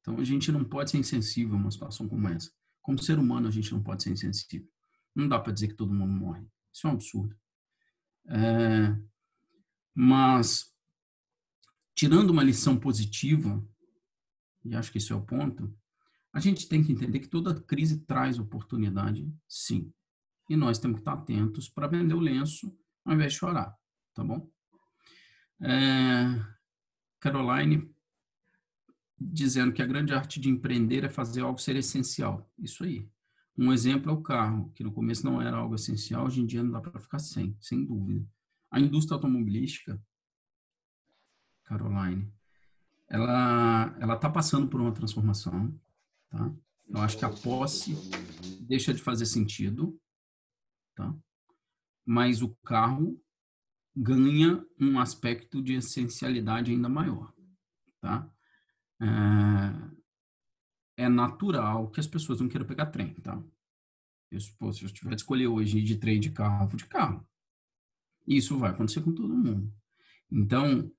Então a gente não pode ser insensível a uma situação como essa. Como ser humano, a gente não pode ser insensível. Não dá para dizer que todo mundo morre. Isso é um absurdo. É, mas, tirando uma lição positiva, e acho que esse é o ponto, a gente tem que entender que toda crise traz oportunidade, sim. E nós temos que estar atentos para vender o lenço ao invés de chorar, tá bom? É, Caroline dizendo que a grande arte de empreender é fazer algo ser essencial. Isso aí. Um exemplo é o carro, que no começo não era algo essencial, hoje em dia não dá para ficar sem, sem dúvida. A indústria automobilística, Caroline, ela ela está passando por uma transformação, tá? Eu acho que a posse deixa de fazer sentido, tá? Mas o carro ganha um aspecto de essencialidade ainda maior, tá? É, é natural que as pessoas não queiram pegar trem, tá? Eu, pô, se eu tiver de escolher hoje de trem de carro, vou de carro. Isso vai acontecer com todo mundo. Então,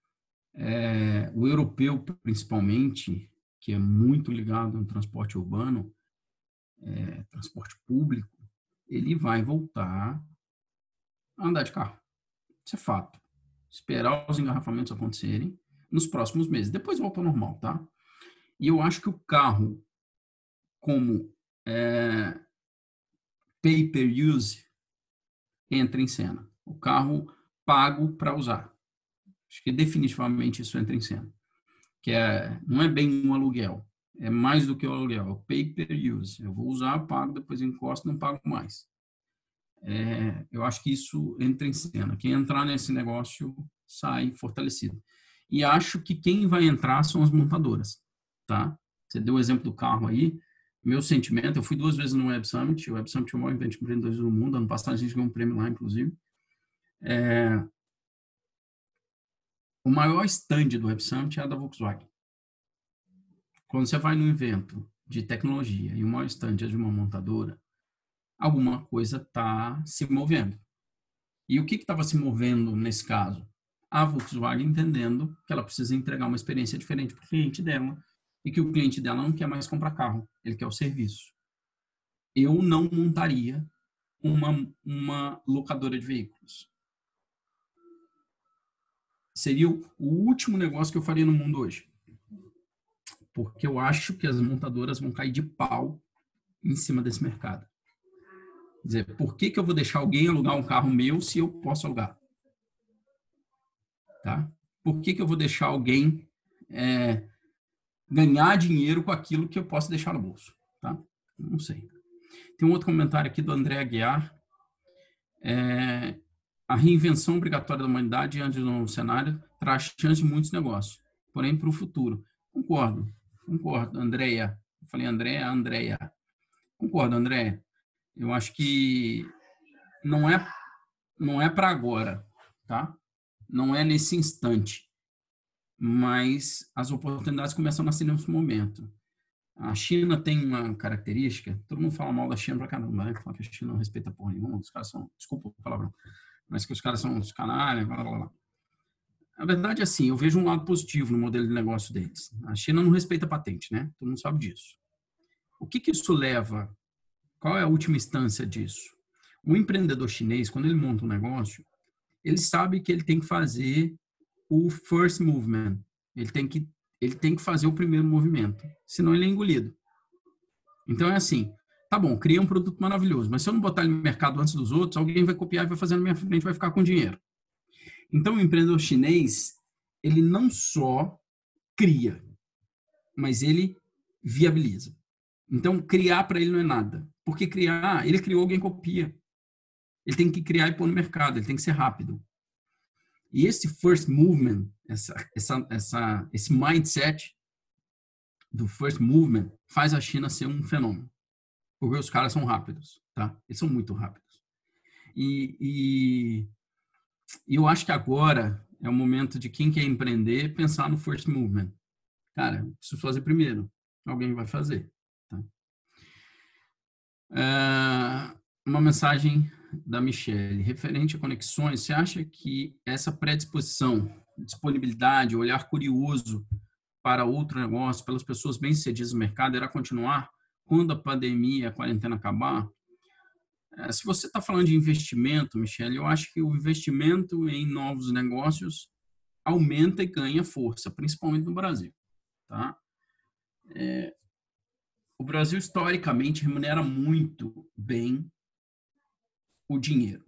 é, o europeu, principalmente, que é muito ligado no transporte urbano, é, transporte público, ele vai voltar a andar de carro. Isso é fato. Esperar os engarrafamentos acontecerem nos próximos meses. Depois volta ao normal, tá? E eu acho que o carro, como é, pay per use, entra em cena. O carro pago para usar. Acho que definitivamente isso entra em cena. Que é, não é bem um aluguel. É mais do que o aluguel. É o pay per use. Eu vou usar, pago, depois encosto, não pago mais. É, eu acho que isso entra em cena. Quem entrar nesse negócio sai fortalecido. E acho que quem vai entrar são as montadoras, tá? Você deu o exemplo do carro aí. Meu sentimento, eu fui duas vezes no Web Summit. O Web Summit é o maior evento de empreendedorismo do mundo. Ano passado a gente ganhou um prêmio lá, inclusive. É... O maior stand do Web Summit é a da Volkswagen. Quando você vai num evento de tecnologia e o maior stand é de uma montadora, alguma coisa está se movendo. E o que estava se movendo nesse caso? A Volkswagen entendendo que ela precisa entregar uma experiência diferente para o cliente dela e que o cliente dela não quer mais comprar carro, ele quer o serviço. Eu não montaria uma, uma locadora de veículos. Seria o último negócio que eu faria no mundo hoje. Porque eu acho que as montadoras vão cair de pau em cima desse mercado Quer dizer, por que, que eu vou deixar alguém alugar um carro meu se eu posso alugar? Tá? Por que, que eu vou deixar alguém é, ganhar dinheiro com aquilo que eu posso deixar no bolso? Tá? Não sei. Tem um outro comentário aqui do André Aguiar. É, a reinvenção obrigatória da humanidade antes do novo cenário traz chance de muitos negócios, porém para o futuro. Concordo, concordo, Andréia. Eu falei Andréia, Andréia. Concordo, Andréia. Eu acho que não é não é para agora, tá? Não é nesse instante. Mas as oportunidades começam a nascer nesse momento. A China tem uma característica, todo mundo fala mal da China pra caramba, né? Fala que a China não respeita porra nenhuma, os caras são, desculpa o palavrão, mas que os caras são os canalhas, blá, blá, blá. A verdade é assim, eu vejo um lado positivo no modelo de negócio deles. A China não respeita patente, né? Todo mundo sabe disso. O que que isso leva? Qual é a última instância disso? O empreendedor chinês, quando ele monta um negócio, ele sabe que ele tem que fazer o first movement. Ele tem que ele tem que fazer o primeiro movimento, senão ele é engolido. Então é assim, tá bom, cria um produto maravilhoso, mas se eu não botar ele no mercado antes dos outros, alguém vai copiar e vai fazer na minha frente, vai ficar com dinheiro. Então o empreendedor chinês, ele não só cria, mas ele viabiliza. Então criar para ele não é nada, porque criar, ele criou, alguém copia. Ele tem que criar e pôr no mercado, ele tem que ser rápido. E esse first movement, essa, essa, essa, esse mindset do first movement faz a China ser um fenômeno. Porque os caras são rápidos, tá? Eles são muito rápidos. E, e, eu acho que agora é o momento de quem quer empreender pensar no first movement. Cara, preciso fazer primeiro. Alguém vai fazer. Tá? É, uma mensagem da Michelle, referente a conexões, você acha que essa predisposição, disponibilidade, olhar curioso para outro negócio, pelas pessoas bem-sucedidas no mercado, irá continuar quando a pandemia, a quarentena acabar? É, se você está falando de investimento, Michelle, eu acho que o investimento em novos negócios aumenta e ganha força, principalmente no Brasil. Tá? É, o Brasil, historicamente, remunera muito bem o dinheiro.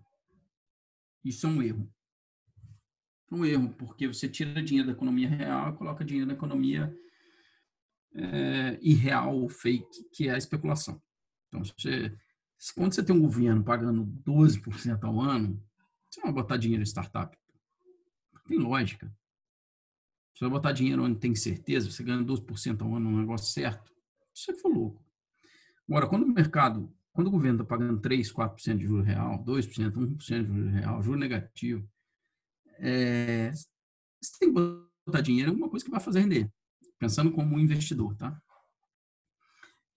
Isso é um erro. Um erro, porque você tira dinheiro da economia real e coloca dinheiro na economia é, irreal ou fake, que é a especulação. Então, você, quando você tem um governo pagando 12% ao ano, você não vai botar dinheiro em startup. Tem lógica. Você vai botar dinheiro onde tem certeza, você ganha 12% ao ano no negócio certo, você for louco. Agora, quando o mercado quando o governo está pagando 3%, 4% de juros real, 2%, 1% de juros real, juro negativo, é, você tem que botar dinheiro em alguma coisa que vai fazer render, pensando como um investidor, tá?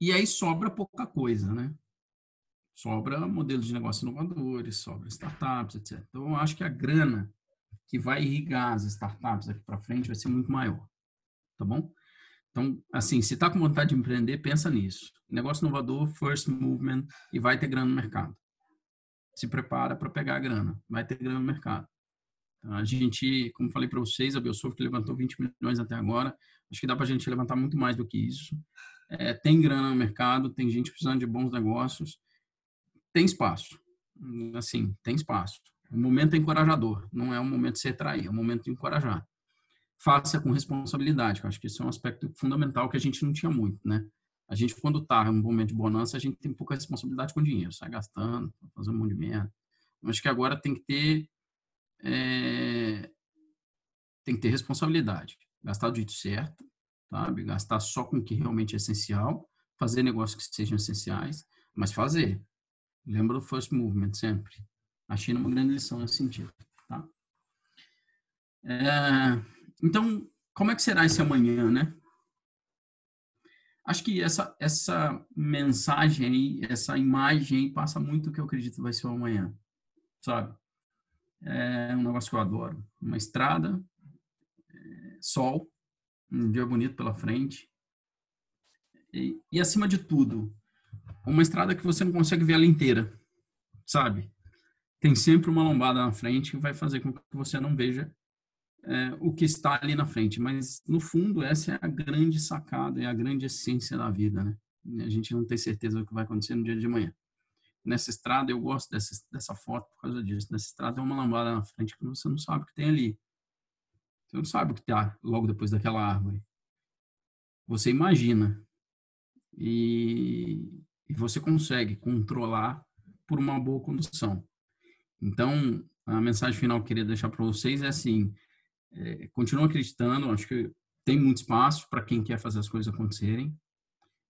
E aí sobra pouca coisa, né? Sobra modelos de negócio inovadores, sobra startups, etc. Então, eu acho que a grana que vai irrigar as startups aqui para frente vai ser muito maior, tá bom? Então, assim, se está com vontade de empreender, pensa nisso. Negócio inovador, first movement, e vai ter grana no mercado. Se prepara para pegar a grana, vai ter grana no mercado. Então, a gente, como falei para vocês, a Belsoft levantou 20 milhões até agora. Acho que dá para a gente levantar muito mais do que isso. É, tem grana no mercado, tem gente precisando de bons negócios. Tem espaço. Assim, tem espaço. O momento é encorajador. Não é um momento de se trair, é um momento de encorajar faça com responsabilidade. Eu acho que isso é um aspecto fundamental que a gente não tinha muito, né? A gente, quando está em um momento de bonança, a gente tem pouca responsabilidade com o dinheiro, sai gastando, fazendo um monte de merda. Eu acho que agora tem que ter é, tem que ter responsabilidade, gastar do jeito certo, sabe? Gastar só com o que realmente é essencial, fazer negócios que sejam essenciais, mas fazer. Lembra do first movement sempre. A China é uma grande lição nesse sentido, tá? É, então, como é que será esse amanhã, né? Acho que essa, essa mensagem aí, essa imagem aí passa muito o que eu acredito vai ser o amanhã, sabe? É um negócio que eu adoro. Uma estrada, é, sol, um dia bonito pela frente. E, e, acima de tudo, uma estrada que você não consegue ver ela inteira, sabe? Tem sempre uma lombada na frente que vai fazer com que você não veja é, o que está ali na frente. Mas, no fundo, essa é a grande sacada, é a grande essência da vida, né? A gente não tem certeza do que vai acontecer no dia de amanhã. nessa estrada, eu gosto dessa, dessa foto por causa disso. Nessa estrada é uma lambada na frente que você não sabe o que tem ali. Você não sabe o que está logo depois daquela árvore. Você imagina. E, e você consegue controlar por uma boa condução. Então, a mensagem final que eu queria deixar para vocês é assim: é, continua acreditando, acho que tem muito espaço para quem quer fazer as coisas acontecerem.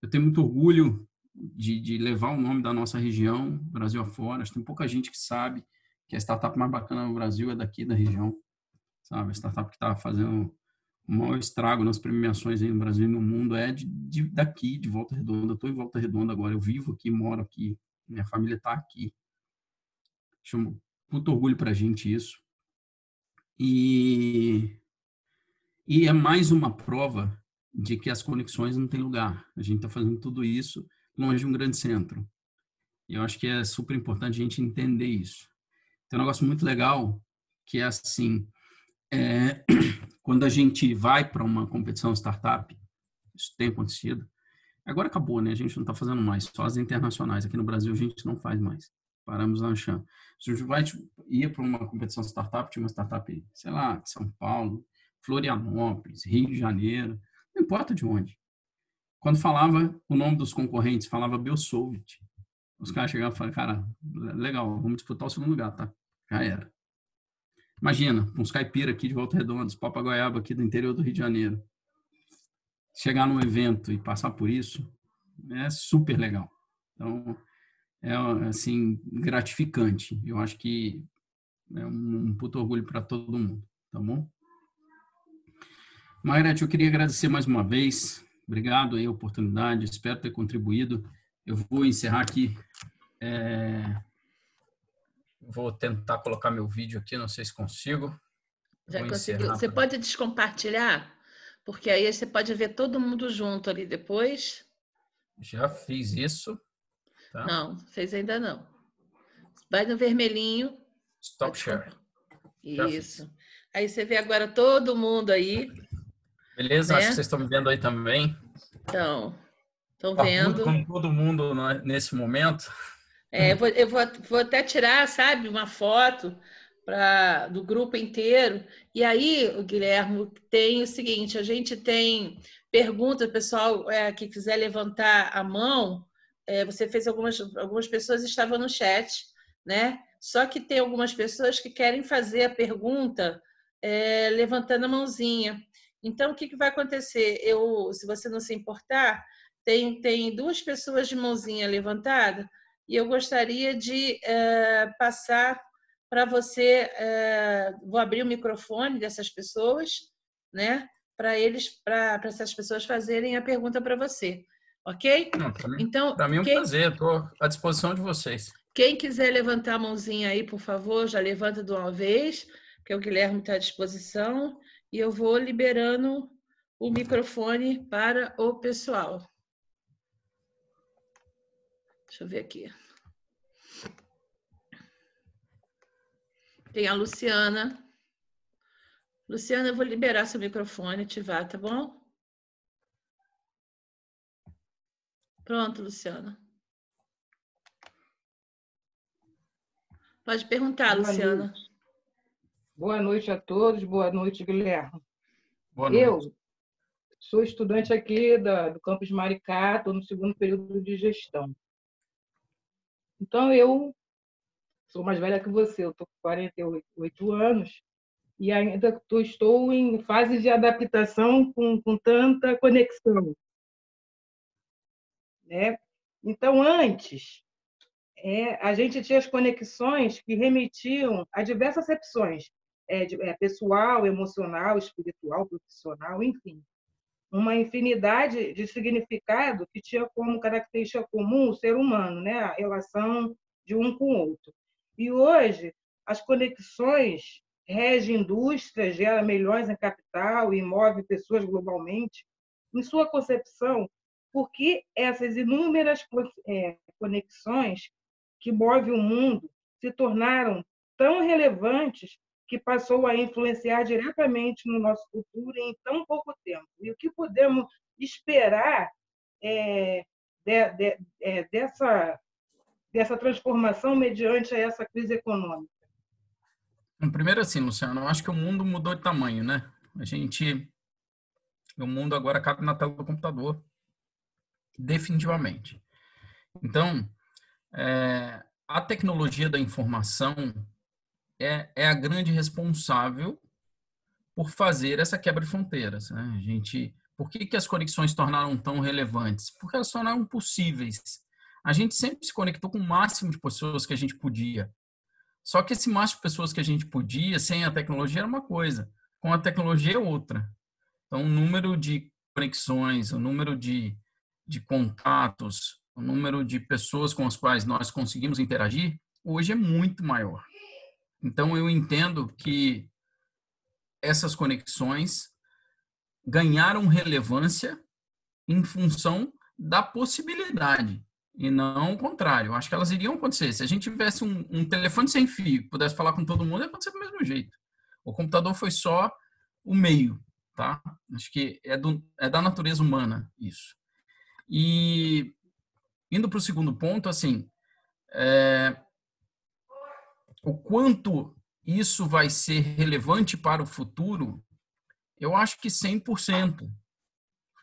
Eu tenho muito orgulho de, de, levar o nome da nossa região, Brasil afora. Acho que tem pouca gente que sabe que a startup mais bacana no Brasil é daqui da região, sabe? A startup que está fazendo o maior estrago nas premiações no Brasil e no mundo é de, de daqui, de Volta Redonda. Estou em Volta Redonda agora, eu vivo aqui, moro aqui, minha família está aqui. Chamo muito orgulho para a gente isso. E, e é mais uma prova de que as conexões não têm lugar. A gente está fazendo tudo isso longe de um grande centro. E eu acho que é super importante a gente entender isso. Tem um negócio muito legal que é assim, é, <clears throat> quando a gente vai para uma competição startup, isso tem acontecido, agora acabou, né? A gente não está fazendo mais, só as internacionais. Aqui no Brasil a gente não faz mais. Paramos na chão. Se a gente vai ir para uma competição startup, tinha uma startup, sei lá, de São Paulo, Florianópolis, Rio de Janeiro, não importa de onde. Quando falava o nome dos concorrentes, falava Belsolvit. Os caras chegavam e falavam, cara, legal, vamos disputar o segundo lugar, tá? Já era. Imagina, uns caipira aqui de Volta Redonda, os Goiaba aqui do interior do Rio de Janeiro. Chegar num evento e passar por isso é super legal. Então, é assim, gratificante. Eu acho que é um puto orgulho para todo mundo, tá bom? Margarete, eu queria agradecer mais uma vez Obrigado aí a oportunidade, espero ter contribuído. Eu vou encerrar aqui. É... Vou tentar colocar meu vídeo aqui, não sei se consigo. Já conseguiu. Você pode descompartilhar? Porque aí você pode ver todo mundo junto ali depois. Já fiz isso. Tá? Não, fez ainda não. Vai no vermelhinho. Stop share. Isso. Aí você vê agora todo mundo aí. Beleza? Né? Acho que vocês estão me vendo aí também. Então, estão vendo. Com todo mundo nesse momento. É, eu, vou, eu vou, vou, até tirar, sabe, uma foto pra, do grupo inteiro. E aí, o Guilherme, tem o seguinte: a gente tem perguntas, pessoal é, que quiser levantar a mão. É, você fez algumas, algumas pessoas estavam no chat, né? Só que tem algumas pessoas que querem fazer a pergunta é, levantando a mãozinha. Então, o que, que vai acontecer? Eu, se você não se importar, tem, tem duas pessoas de mãozinha levantada e eu gostaria de é, passar para você. É, vou abrir o microfone dessas pessoas, né? Para eles, para essas pessoas fazerem a pergunta para você, ok? Não, mim, então, para mim é um quem, prazer. Estou à disposição de vocês. Quem quiser levantar a mãozinha aí, por favor, já levanta de uma vez, porque o Guilherme está à disposição e eu vou liberando o microfone para o pessoal. Deixa eu ver aqui. Tem a Luciana. Luciana, eu vou liberar seu microfone, ativar, tá bom? Pronto, Luciana. Pode perguntar, Boa Luciana. Noite. Boa noite a todos, boa noite, Guilherme. Boa noite. Eu sou estudante aqui da, do campus Maricá, estou no segundo período de gestão. Então, eu sou mais velha que você, eu estou com 48 anos e ainda tô, estou em fase de adaptação com, com tanta conexão. Né? Então, antes, é, a gente tinha as conexões que remetiam a diversas opções é, é, pessoal, emocional, espiritual, profissional, enfim. Uma infinidade de significado que tinha como característica comum o ser humano, né? a relação de um com o outro. E hoje, as conexões regem indústrias, gera milhões em capital e move pessoas globalmente. Em sua concepção, por que essas inúmeras é, conexões que movem o mundo se tornaram tão relevantes que passou a influenciar diretamente no nosso futuro em tão pouco tempo. E o que podemos esperar é, de, de, é, dessa, dessa transformação mediante essa crise econômica? Primeiro assim, Luciano, eu acho que o mundo mudou de tamanho, né? A gente, o mundo agora cabe na tela do computador, definitivamente. Então, é, a tecnologia da informação é, é a grande responsável por fazer essa quebra de fronteiras. Né? A gente, por que, que as conexões tornaram tão relevantes? Porque elas tornaram possíveis. A gente sempre se conectou com o máximo de pessoas que a gente podia. Só que esse máximo de pessoas que a gente podia, sem a tecnologia, era uma coisa. Com a tecnologia é outra. Então, o número de conexões, o número de, de contatos, o número de pessoas com as quais nós conseguimos interagir, hoje é muito maior. Então, eu entendo que essas conexões ganharam relevância em função da possibilidade e não o contrário. Eu acho que elas iriam acontecer. Se a gente tivesse um, um telefone sem fio, pudesse falar com todo mundo, ia acontecer do mesmo jeito. O computador foi só o meio, tá? Acho que é, do, é da natureza humana isso. E indo para o segundo ponto, assim, é, o quanto isso vai ser relevante para o futuro, eu acho que 100%.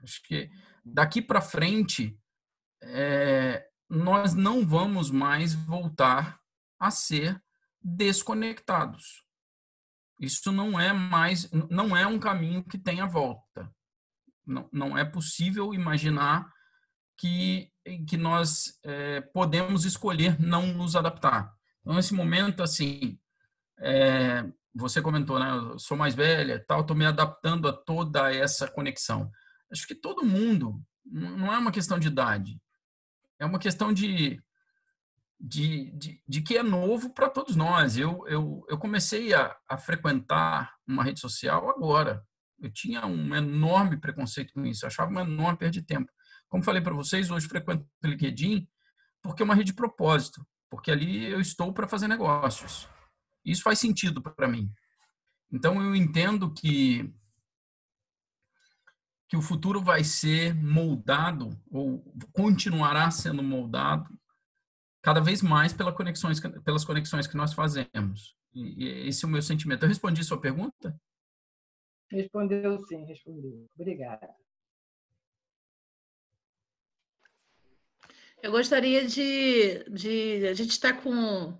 Acho que daqui para frente, é, nós não vamos mais voltar a ser desconectados. Isso não é mais, não é um caminho que tenha volta. Não, não é possível imaginar que, que nós é, podemos escolher não nos adaptar. Então, nesse momento, assim, é, você comentou, né? Eu sou mais velha, tal, estou me adaptando a toda essa conexão. Acho que todo mundo, não é uma questão de idade, é uma questão de, de, de, de que é novo para todos nós. Eu, eu, eu comecei a, a frequentar uma rede social agora. Eu tinha um enorme preconceito com isso, achava uma enorme perda de tempo. Como falei para vocês, hoje frequento o LinkedIn porque é uma rede de propósito, porque ali eu estou para fazer negócios. Isso faz sentido para mim. Então eu entendo que que o futuro vai ser moldado ou continuará sendo moldado cada vez mais pelas conexões, pelas conexões que nós fazemos. E esse é o meu sentimento. Eu respondi sua pergunta? Respondeu sim, respondeu. Obrigada. Eu gostaria de, de a gente está com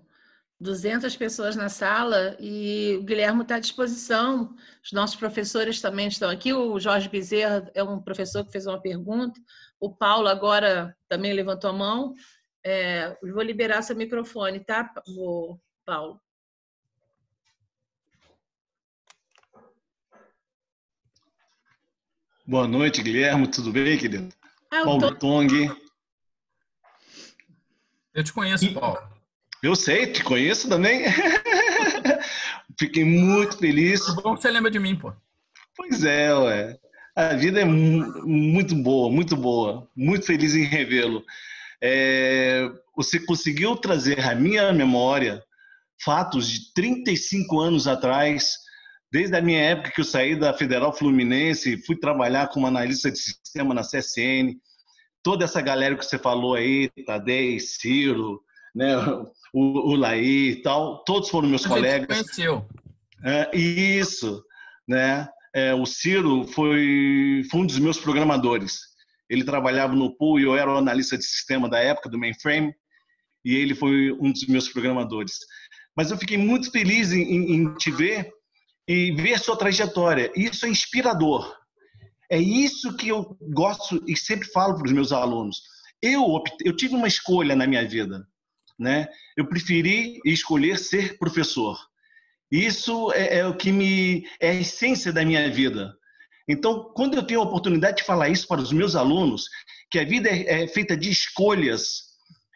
200 pessoas na sala e o Guilherme está à disposição. Os nossos professores também estão aqui. O Jorge Bezerra é um professor que fez uma pergunta. O Paulo agora também levantou a mão. É, vou liberar seu microfone, tá, Paulo? Boa noite, Guilherme. Tudo bem, querido? Ah, Paulo. Tong. Eu te conheço, Paulo. Eu sei, te conheço também. <laughs> Fiquei muito feliz. Que bom que você lembra de mim, pô. Pois é, ué. A vida é muito boa, muito boa. Muito feliz em revê-lo. É, você conseguiu trazer à minha memória fatos de 35 anos atrás, desde a minha época que eu saí da Federal Fluminense, fui trabalhar como analista de sistema na CSN. Toda essa galera que você falou aí, Tadei, Ciro, né, o, o Laí e tal, todos foram meus A colegas. conheceu. É, isso, né? É, o Ciro foi, foi um dos meus programadores. Ele trabalhava no pool e eu era o analista de sistema da época, do mainframe, e ele foi um dos meus programadores. Mas eu fiquei muito feliz em, em, em te ver e ver a sua trajetória. Isso é inspirador. É isso que eu gosto e sempre falo para os meus alunos. Eu, eu tive uma escolha na minha vida né? Eu preferi escolher ser professor. Isso é, é, o que me é a essência da minha vida. Então, quando eu tenho a oportunidade de falar isso para os meus alunos, que a vida é, é feita de escolhas,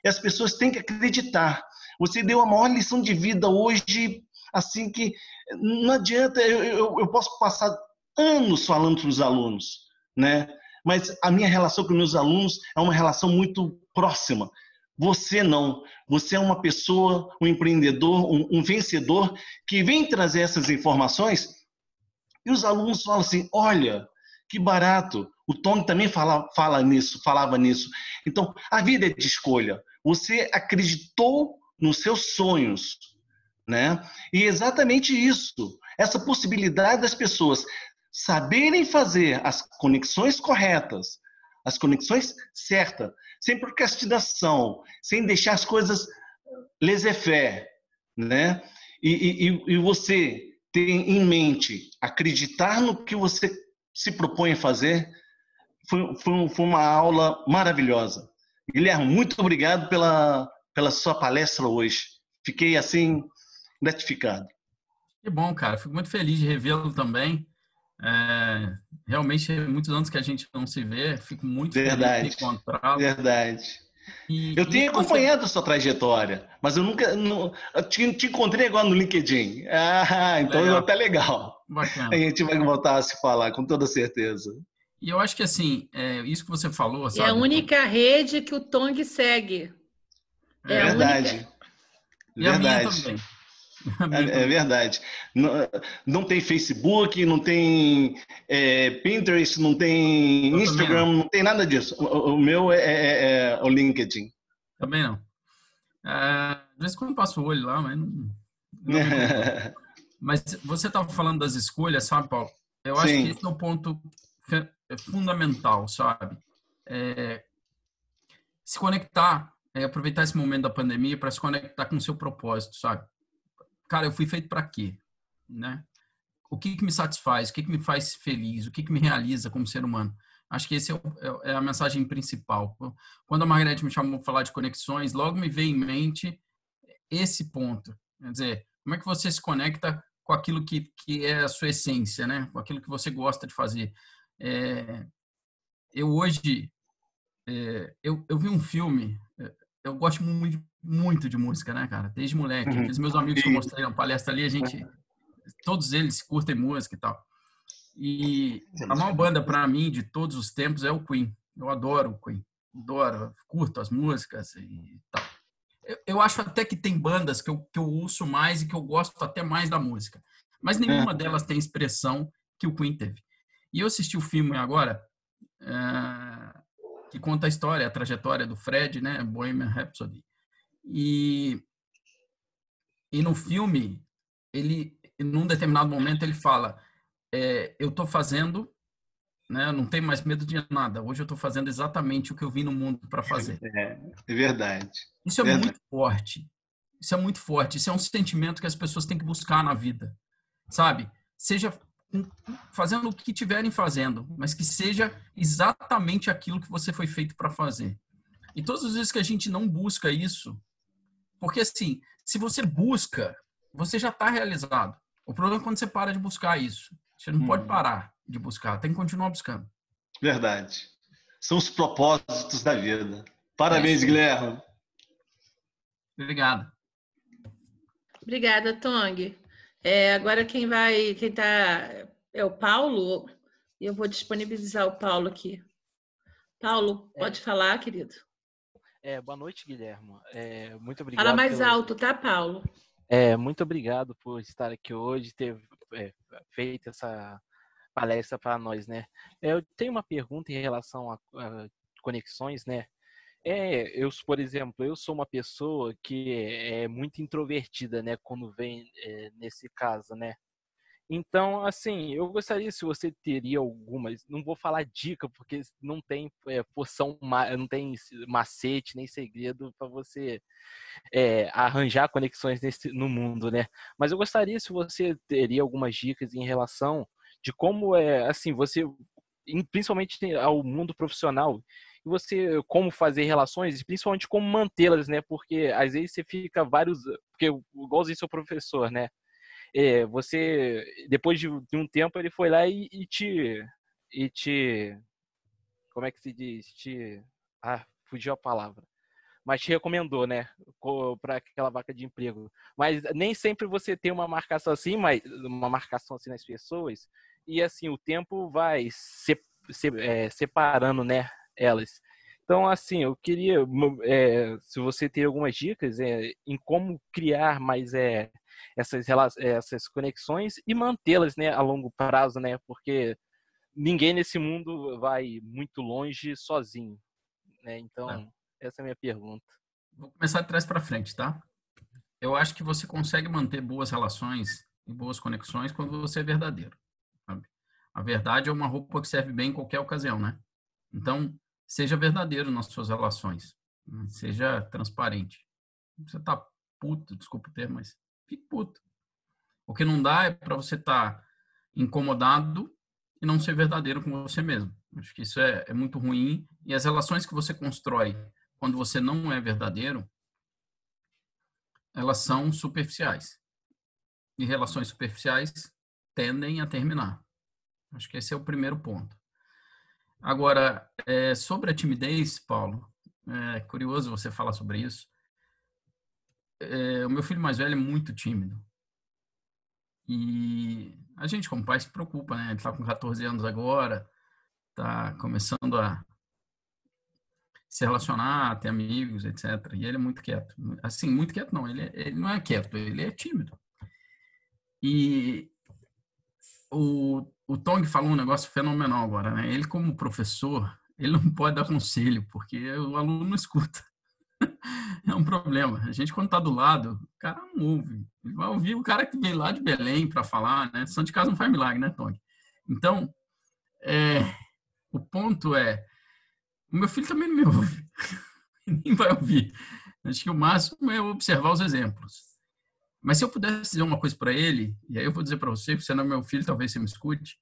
as pessoas têm que acreditar. Você deu a maior lição de vida hoje, assim que não adianta, eu, eu, eu posso passar anos falando para os alunos, né? Mas a minha relação com meus alunos é uma relação muito próxima. Você não. Você é uma pessoa, um empreendedor, um, um vencedor que vem trazer essas informações e os alunos falam assim: olha, que barato. O Tony também fala, fala nisso, falava nisso. Então, a vida é de escolha. Você acreditou nos seus sonhos, né? E exatamente isso, essa possibilidade das pessoas saberem fazer as conexões corretas, as conexões certas, sem procrastinação, sem deixar as coisas laissez-faire, né? E, e, e você ter em mente, acreditar no que você se propõe a fazer, foi, foi, foi uma aula maravilhosa. Guilherme, muito obrigado pela, pela sua palestra hoje. Fiquei assim gratificado. Que bom, cara. Fico muito feliz de revê-lo também. É, realmente, muitos anos que a gente não se vê. Fico muito verdade, feliz de encontrá-lo. Verdade. E, eu tenho acompanhado você... a sua trajetória, mas eu nunca. Não, eu te, te, encontrei agora no LinkedIn. Ah, então legal. até legal. Bacana. A gente vai voltar a se falar, com toda certeza. E eu acho que assim, é, isso que você falou. Sabe? É a única rede que o Tong segue. É, é verdade. E a minha também. <laughs> É, é, verdade. Não, não, tem Facebook, não tem é, Pinterest, não tem Instagram, não. não. tem nada disso. O, o meu é, é, é, o LinkedIn. Também não. É, às vezes quando eu passo o olho lá, mas não. não <laughs> mas você estava falando das escolhas, sabe, Paulo? Eu acho Sim. que esse é o ponto fundamental, sabe? se conectar, aproveitar esse momento da pandemia para se conectar com o seu propósito, sabe? Cara, eu fui feito para quê? Né? O que, que me satisfaz? O que, que me faz feliz? O que, que me realiza como ser humano? Acho que esse é, é, é a mensagem principal. Quando a Margarete me chamou para falar de conexões, logo me veio em mente esse ponto. Quer dizer, como é que você se conecta com aquilo que, que é a sua essência, né? Com aquilo que você gosta de fazer. É, eu hoje, é, eu, eu vi um filme, é, eu gosto muito, muito de música, né, cara? Desde moleque. Uhum. Aqueles meus amigos que eu mostrei na palestra ali, a gente. Todos eles curtem música e tal. E a maior banda para mim de todos os tempos é o Queen. Eu adoro o Queen. Adoro, curto as músicas e tal. Eu, eu acho até que tem bandas que eu, que eu ouço mais e que eu gosto até mais da música. Mas nenhuma é. delas tem expressão que o Queen teve. E eu assisti o filme agora, é, que conta a história, a trajetória do Fred, né? Bohemian Rhapsody. E, e no filme, ele, num determinado momento, ele fala: é, Eu estou fazendo, né, não tenho mais medo de nada. Hoje eu estou fazendo exatamente o que eu vim no mundo para fazer. <laughs> É, é, verdade. Isso é verdade. muito forte. Isso é muito forte. Isso é um sentimento que as pessoas têm que buscar na vida. Sabe? Seja fazendo o que estiverem fazendo, mas que seja exatamente aquilo que você foi feito para fazer. E todas as vezes que a gente não busca isso, porque assim, se você busca, você já está realizado. O problema é quando você para de buscar isso. Você não hum. pode parar de buscar, tem que continuar buscando. Verdade. São os propósitos da vida. Parabéns, é Guilherme. Obrigado. Obrigada, Tong. É, agora quem vai, quem está é o Paulo. E eu vou disponibilizar o Paulo aqui. Paulo, é. pode é. falar, querido. É, boa noite, Guilherme. É, muito obrigado. Fala mais pelo... alto, tá, Paulo? É, muito obrigado por estar aqui hoje, ter é, feito essa palestra para nós, né? Eu tenho uma pergunta em relação a, a conexões, né? É, eu, por exemplo, eu sou uma pessoa que é muito introvertida, né? Quando vem é, nesse caso, né? Então, assim, eu gostaria se você teria algumas, não vou falar dica, porque não tem é, porção, não tem macete nem segredo para você é, arranjar conexões nesse, no mundo, né? Mas eu gostaria se você teria algumas dicas em relação de como é, assim, você, principalmente ao mundo profissional, e você como fazer relações principalmente como mantê-las, né? Porque às vezes você fica vários, porque igualzinho seu professor, né? é, você depois de, um tempo ele foi lá e, e, te e te como é que se diz? Te ah fugiu a palavra. Mas te recomendou né? Para aquela vaca de emprego. Mas nem sempre você tem uma marcação assim mas uma marcação assim nas pessoas. E assim o tempo vai se, se, é, separando né elas então, assim, eu queria, é, se você tem algumas dicas é, em como criar mais é, essas, essas conexões e mantê-las né, a longo prazo, né? Porque ninguém nesse mundo vai muito longe sozinho. Né? Então, é. essa é a minha pergunta. Vou começar de trás para frente, tá? Eu acho que você consegue manter boas relações e boas conexões quando você é verdadeiro. Sabe? A verdade é uma roupa que serve bem em qualquer ocasião, né? Então, seja verdadeiro nas suas relações. Né? Seja transparente. Você tá puto, desculpa o termo, mas fique puto. O que não dá é para você estar tá incomodado e não ser verdadeiro com você mesmo. Acho que isso é, é muito ruim. E as relações que você constrói quando você não é verdadeiro, elas são superficiais. E relações superficiais tendem a terminar. Acho que esse é o primeiro ponto. Agora, é, sobre a timidez, Paulo, é curioso você falar sobre isso. É, o meu filho mais velho é muito tímido. E a gente, como pai, se preocupa, né? Ele está com 14 anos agora, está começando a se relacionar, ter amigos, etc. E ele é muito quieto. Assim, muito quieto não, ele, é, ele não é quieto, ele é tímido. E o, o Tong falou um negócio fenomenal agora, né? Ele, como professor, ele não pode dar conselho, porque o aluno não escuta. <laughs> é um problema. A gente, quando está do lado, o cara não ouve. Ele vai ouvir o cara que veio lá de Belém para falar, né? São de casa não faz milagre, né, Tony? Então, é, o ponto é, o meu filho também não me <laughs> ouve. Nem vai ouvir. Acho que o máximo é observar os exemplos. Mas se eu pudesse dizer uma coisa para ele, e aí eu vou dizer para você, porque você não é meu filho, talvez você me escute,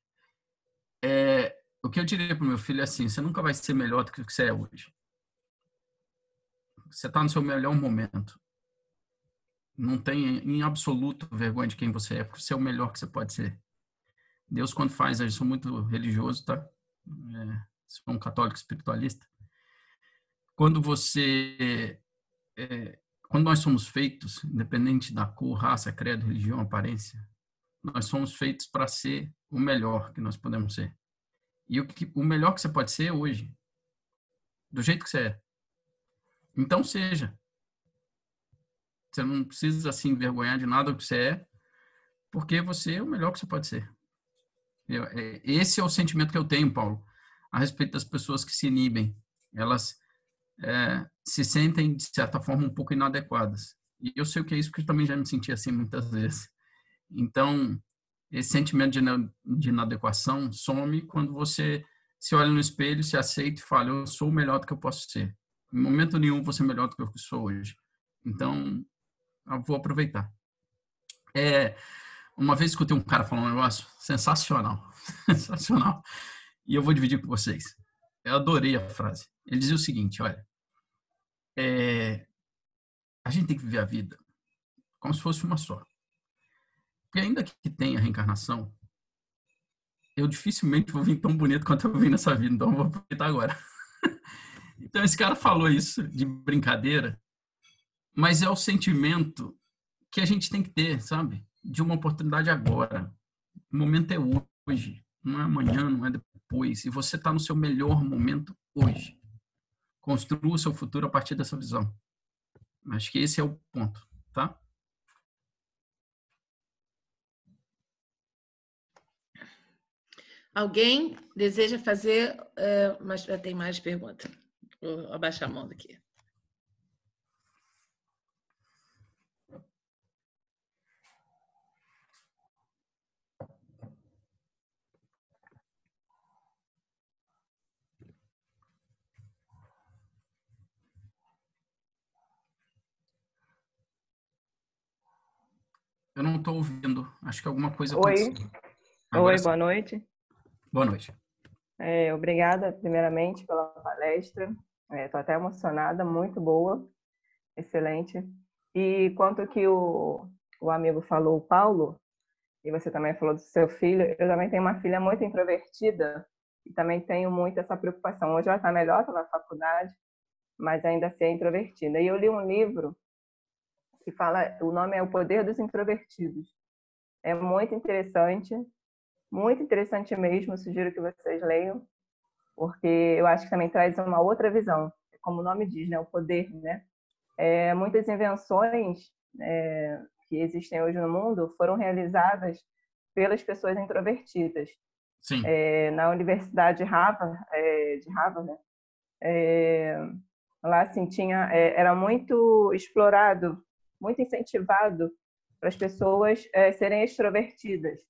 é, o que eu diria para meu filho é assim: você nunca vai ser melhor do que você é hoje. Você está no seu melhor momento. Não tem em absoluto vergonha de quem você é, porque você é o melhor que você pode ser. Deus, quando faz, eu sou muito religioso, tá? É, sou um católico espiritualista. Quando você. É, quando nós somos feitos, independente da cor, raça, credo, religião, aparência, nós somos feitos para ser o melhor que nós podemos ser. E o, que, o melhor que você pode ser hoje, do jeito que você é. Então seja. Você não precisa se envergonhar de nada que você é, porque você é o melhor que você pode ser. Eu, é, esse é o sentimento que eu tenho, Paulo, a respeito das pessoas que se inibem. Elas é, se sentem, de certa forma, um pouco inadequadas. E eu sei o que é isso, porque também já me senti assim muitas vezes. Então, esse sentimento de, de inadequação some quando você se olha no espelho, se aceita e fala: Eu sou o melhor do que eu posso ser. Em momento nenhum vou ser melhor do que eu sou hoje. Então, eu vou aproveitar. É, uma vez escutei um cara falar um negócio sensacional, <laughs> sensacional, e eu vou dividir com vocês. Eu adorei a frase. Ele dizia o seguinte: olha, é, a gente tem que viver a vida como se fosse uma só. Porque ainda que tenha reencarnação, eu dificilmente vou vir tão bonito quanto eu vim nessa vida, então eu vou aproveitar agora. <laughs> Então, esse cara falou isso de brincadeira, mas é o sentimento que a gente tem que ter, sabe? De uma oportunidade agora. O momento é hoje, não é amanhã, não é depois. E você está no seu melhor momento hoje. Construa o seu futuro a partir dessa visão. Acho que esse é o ponto, tá? Alguém deseja fazer, uh, mas tem mais pergunta. Vou abaixar a mão daqui. Eu não estou ouvindo. Acho que alguma coisa Oi. Oi, boa noite. Boa noite. É, obrigada, primeiramente, pela palestra. Estou é, até emocionada, muito boa, excelente. E quanto que o, o amigo falou, o Paulo, e você também falou do seu filho, eu também tenho uma filha muito introvertida e também tenho muito essa preocupação. Hoje ela está melhor, está na faculdade, mas ainda assim é introvertida. E eu li um livro que fala, o nome é O Poder dos Introvertidos. É muito interessante, muito interessante mesmo, sugiro que vocês leiam porque eu acho que também traz uma outra visão, como o nome diz, né, o poder, né? É, muitas invenções é, que existem hoje no mundo foram realizadas pelas pessoas introvertidas. É, na Universidade de Harvard, é, de Harvard né? É, lá assim tinha é, era muito explorado, muito incentivado para as pessoas é, serem extrovertidas.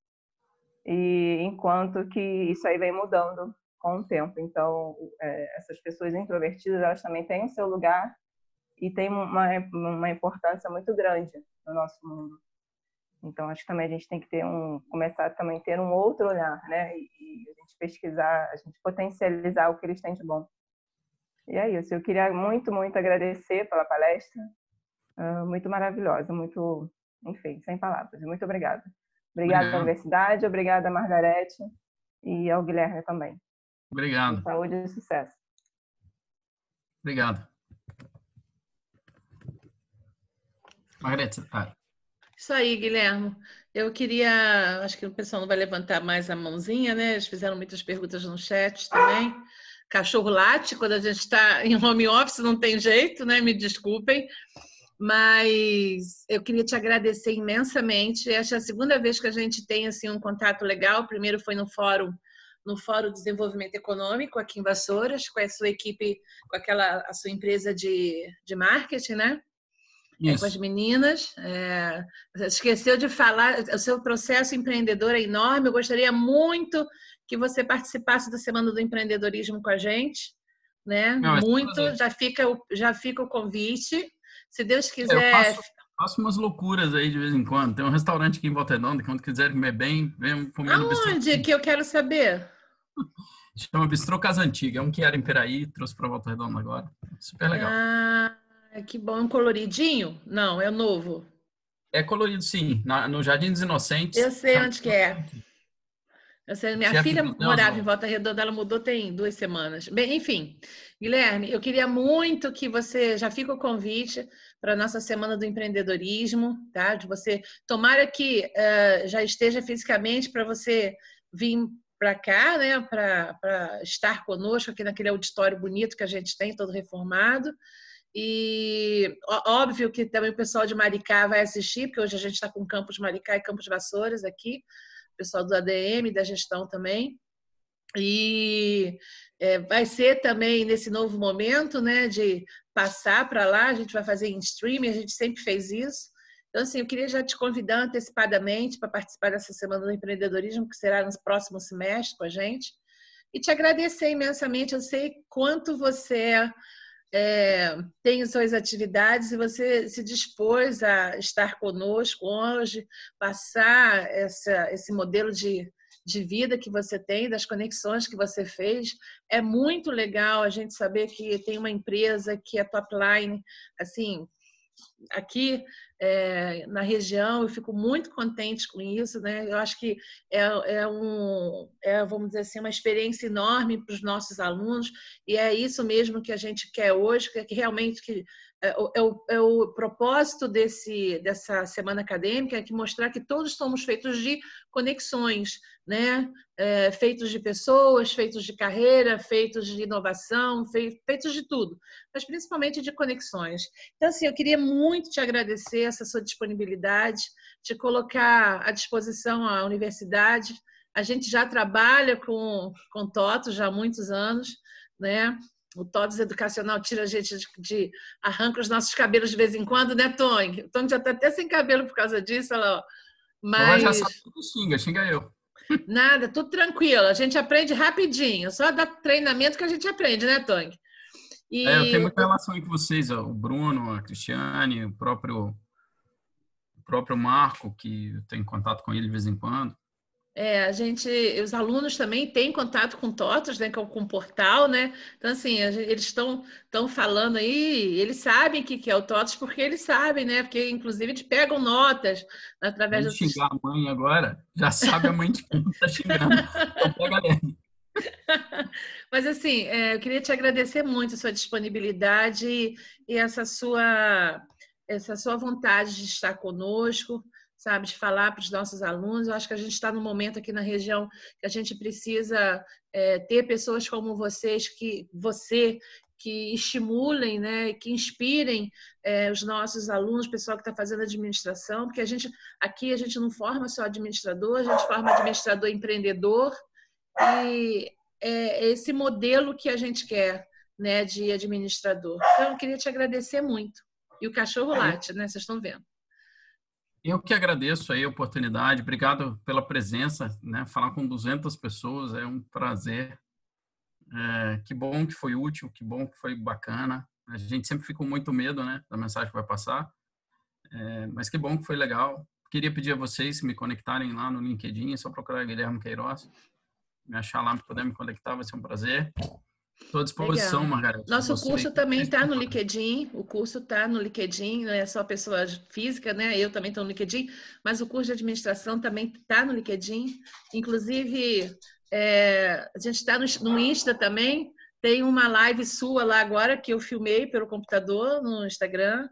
E enquanto que isso aí vem mudando com o tempo. Então, é, essas pessoas introvertidas, elas também têm o seu lugar e têm uma, uma importância muito grande no nosso mundo. Então, acho que também a gente tem que ter um, começar a também ter um outro olhar, né? E, e, a gente pesquisar, a gente potencializar o que eles têm de bom. E é isso. Eu queria muito, muito agradecer pela palestra. Uh, muito maravilhosa, muito, enfim, sem palavras. Muito obrigada. Obrigada à universidade, obrigada a Margarete e ao Guilherme também. Obrigado. Saúde e sucesso. Obrigado. Margarete, vai. Isso aí, Guilherme. Eu queria, acho que o pessoal não vai levantar mais a mãozinha, né? Eles fizeram muitas perguntas no chat também. Cachorro late quando a gente está em home office, não tem jeito, né? Me desculpem. Mas eu queria te agradecer imensamente. Essa é a segunda vez que a gente tem assim um contato legal. O primeiro foi no fórum no Fórum de Desenvolvimento Econômico aqui em Vassouras, com a sua equipe, com aquela a sua empresa de, de marketing, né? É, com as meninas. É, esqueceu de falar, o seu processo empreendedor é enorme. Eu gostaria muito que você participasse da Semana do Empreendedorismo com a gente. Né? Não, muito, já fica, já fica o convite. Se Deus quiser. Eu faço, faço, umas loucuras aí de vez em quando. Tem um restaurante aqui em Volta Redonda, quando quiser comer bem, vem comer Aonde? no bistrô. Onde que eu quero saber? <laughs> Chama Bistrô Casa Antiga. É um que era em Peraí, trouxe para Volta Redonda agora. Super legal. Ah, que bom. É um coloridinho? Não, é novo. É colorido, sim. Na, no Jardim dos Inocentes. Eu sei onde que é. Eu sei, minha Chefe filha morava em Volta Redonda, ela mudou tem duas semanas. Bem, enfim, Guilherme, eu queria muito que você já fica o convite para a nossa Semana do Empreendedorismo, tá? De você, tomara que uh, já esteja fisicamente para você vir para cá, né, para estar conosco aqui naquele auditório bonito que a gente tem, todo reformado. E óbvio que também o pessoal de Maricá vai assistir, porque hoje a gente está com Campos Maricá e Campos Vassouras aqui, o pessoal do ADM, da gestão também. E é, vai ser também nesse novo momento, né, de passar para lá, a gente vai fazer em streaming, a gente sempre fez isso. Então, assim, eu queria já te convidar antecipadamente para participar dessa Semana do Empreendedorismo, que será no próximo semestre com a gente, e te agradecer imensamente. Eu sei quanto você é, tem suas atividades e você se dispôs a estar conosco hoje, passar essa, esse modelo de, de vida que você tem, das conexões que você fez. É muito legal a gente saber que tem uma empresa que é top line, assim, aqui é, na região, eu fico muito contente com isso, né? Eu acho que é, é um, é, vamos dizer assim, uma experiência enorme para os nossos alunos e é isso mesmo que a gente quer hoje, que é realmente que é, é, o, é o propósito desse, dessa semana acadêmica é que mostrar que todos somos feitos de conexões, né? É, feitos de pessoas, feitos de carreira, feitos de inovação, feitos de tudo, mas principalmente de conexões. Então, assim, eu queria muito te agradecer essa sua disponibilidade, te colocar à disposição a universidade. A gente já trabalha com, com TOTO já há muitos anos, né? O TODES educacional tira a gente de, de, arranca os nossos cabelos de vez em quando, né, Tony? O Tony já está até sem cabelo por causa disso, olha lá. Mas já sabe que xinga, xinga eu. <laughs> Nada, tudo tranquilo. A gente aprende rapidinho. Só dá treinamento que a gente aprende, né, Tony? E... É, eu tenho muita relação aí com vocês, ó, o Bruno, a Cristiane, o próprio, o próprio Marco, que eu tenho contato com ele de vez em quando. É, a gente, os alunos também têm contato com TOTOS, né, com o portal, né? Então, assim, eles estão estão falando aí, eles sabem o que, que é o TOTOS porque eles sabem, né? Porque, inclusive, eles pegam notas através Vamos xingar a mãe agora, já sabe a mãe de quem está xingando. Então, pega <laughs> Mas, assim, é, eu queria te agradecer muito a sua disponibilidade e essa sua, essa sua vontade de estar conosco sabe, de falar para os nossos alunos. Eu acho que a gente está no momento aqui na região que a gente precisa é, ter pessoas como vocês, que você que estimulem, né, que inspirem é, os nossos alunos, o pessoal que está fazendo administração, porque a gente aqui a gente não forma só administrador, a gente forma administrador empreendedor e é esse modelo que a gente quer né, de administrador. Então, eu queria te agradecer muito. E o cachorro late, né? Vocês estão vendo. Eu que agradeço aí a oportunidade. Obrigado pela presença, né? Falar com 200 pessoas é um prazer. É, que bom que foi útil, que bom que foi bacana. A gente sempre fica com muito medo, né, da mensagem que vai passar. É, mas que bom que foi legal. Queria pedir a vocês me conectarem lá no LinkedIn, é só procurar Guilherme Queiroz. Me achar lá, puder me conectar, vai ser um prazer. Estou à disposição, Legal. Margarida. Nosso curso também está no <laughs> LinkedIn. O curso está no LinkedIn, não é só pessoa física, né? Eu também estou no LinkedIn, mas o curso de administração também está no LinkedIn. Inclusive, é, a gente está no, no Insta também. Tem uma live sua lá agora que eu filmei pelo computador no Instagram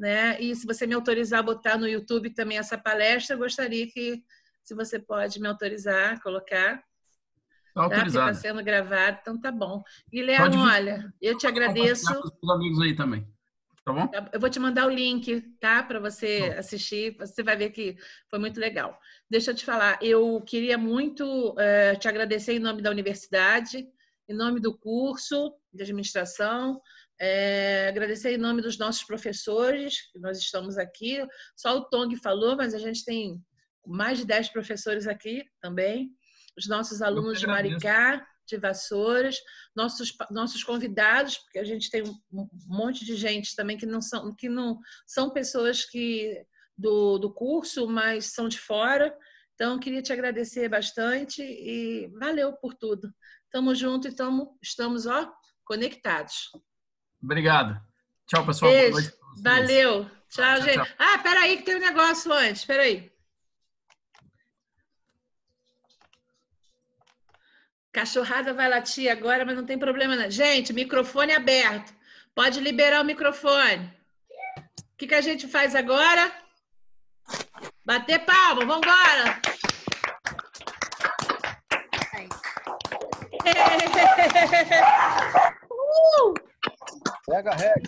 né? E se você me autorizar a botar no YouTube também essa palestra, eu gostaria que, se você pode me autorizar a colocar. Tá autorizado. Está sendo gravado, então tá bom. Guilherme, olha, eu te agradeço. Os amigos aí também. Tá bom? Eu vou te mandar o link, tá? Para você assistir. Você vai ver que foi muito legal. Deixa eu te falar, eu queria muito uh, te agradecer em nome da universidade, em nome do curso de administração, é, agradecer em nome dos nossos professores, que nós estamos aqui. Só o Tong falou, mas a gente tem mais de 10 professores aqui também. Os nossos alunos de Maricá, de Vassouras, nossos, nossos convidados, porque a gente tem um monte de gente também que não são, que não são pessoas que do, do curso, mas são de fora. Então, queria te agradecer bastante e valeu por tudo. Tamo junto e tamo, estamos ó, conectados. Obrigado. Tchau, pessoal. Beijo. Valeu. Tchau, tchau, gente. Tchau. Ah, peraí que tem um negócio antes. Peraí. Cachorrada vai latir agora, mas não tem problema não. Gente, microfone aberto. Pode liberar o microfone. O que, que a gente faz agora? Bater palma, vamos embora. uh! Pega, reg.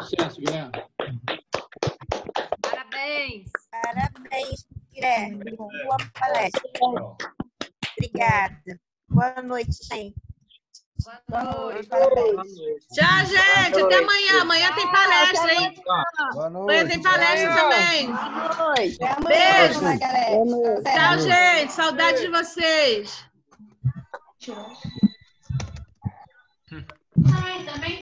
Sucesso, Guilherme. Parabéns. Parabéns, Guilherme. Boa palestra. Obrigada. Boa noite, gente. Boa noite. Tchau, gente. Até amanhã. Amanhã tem palestra, hein? Boa noite. Amanhã tem palestra também. Boa noite. Beijo. Tchau, gente. Saudade de vocês. Ai, também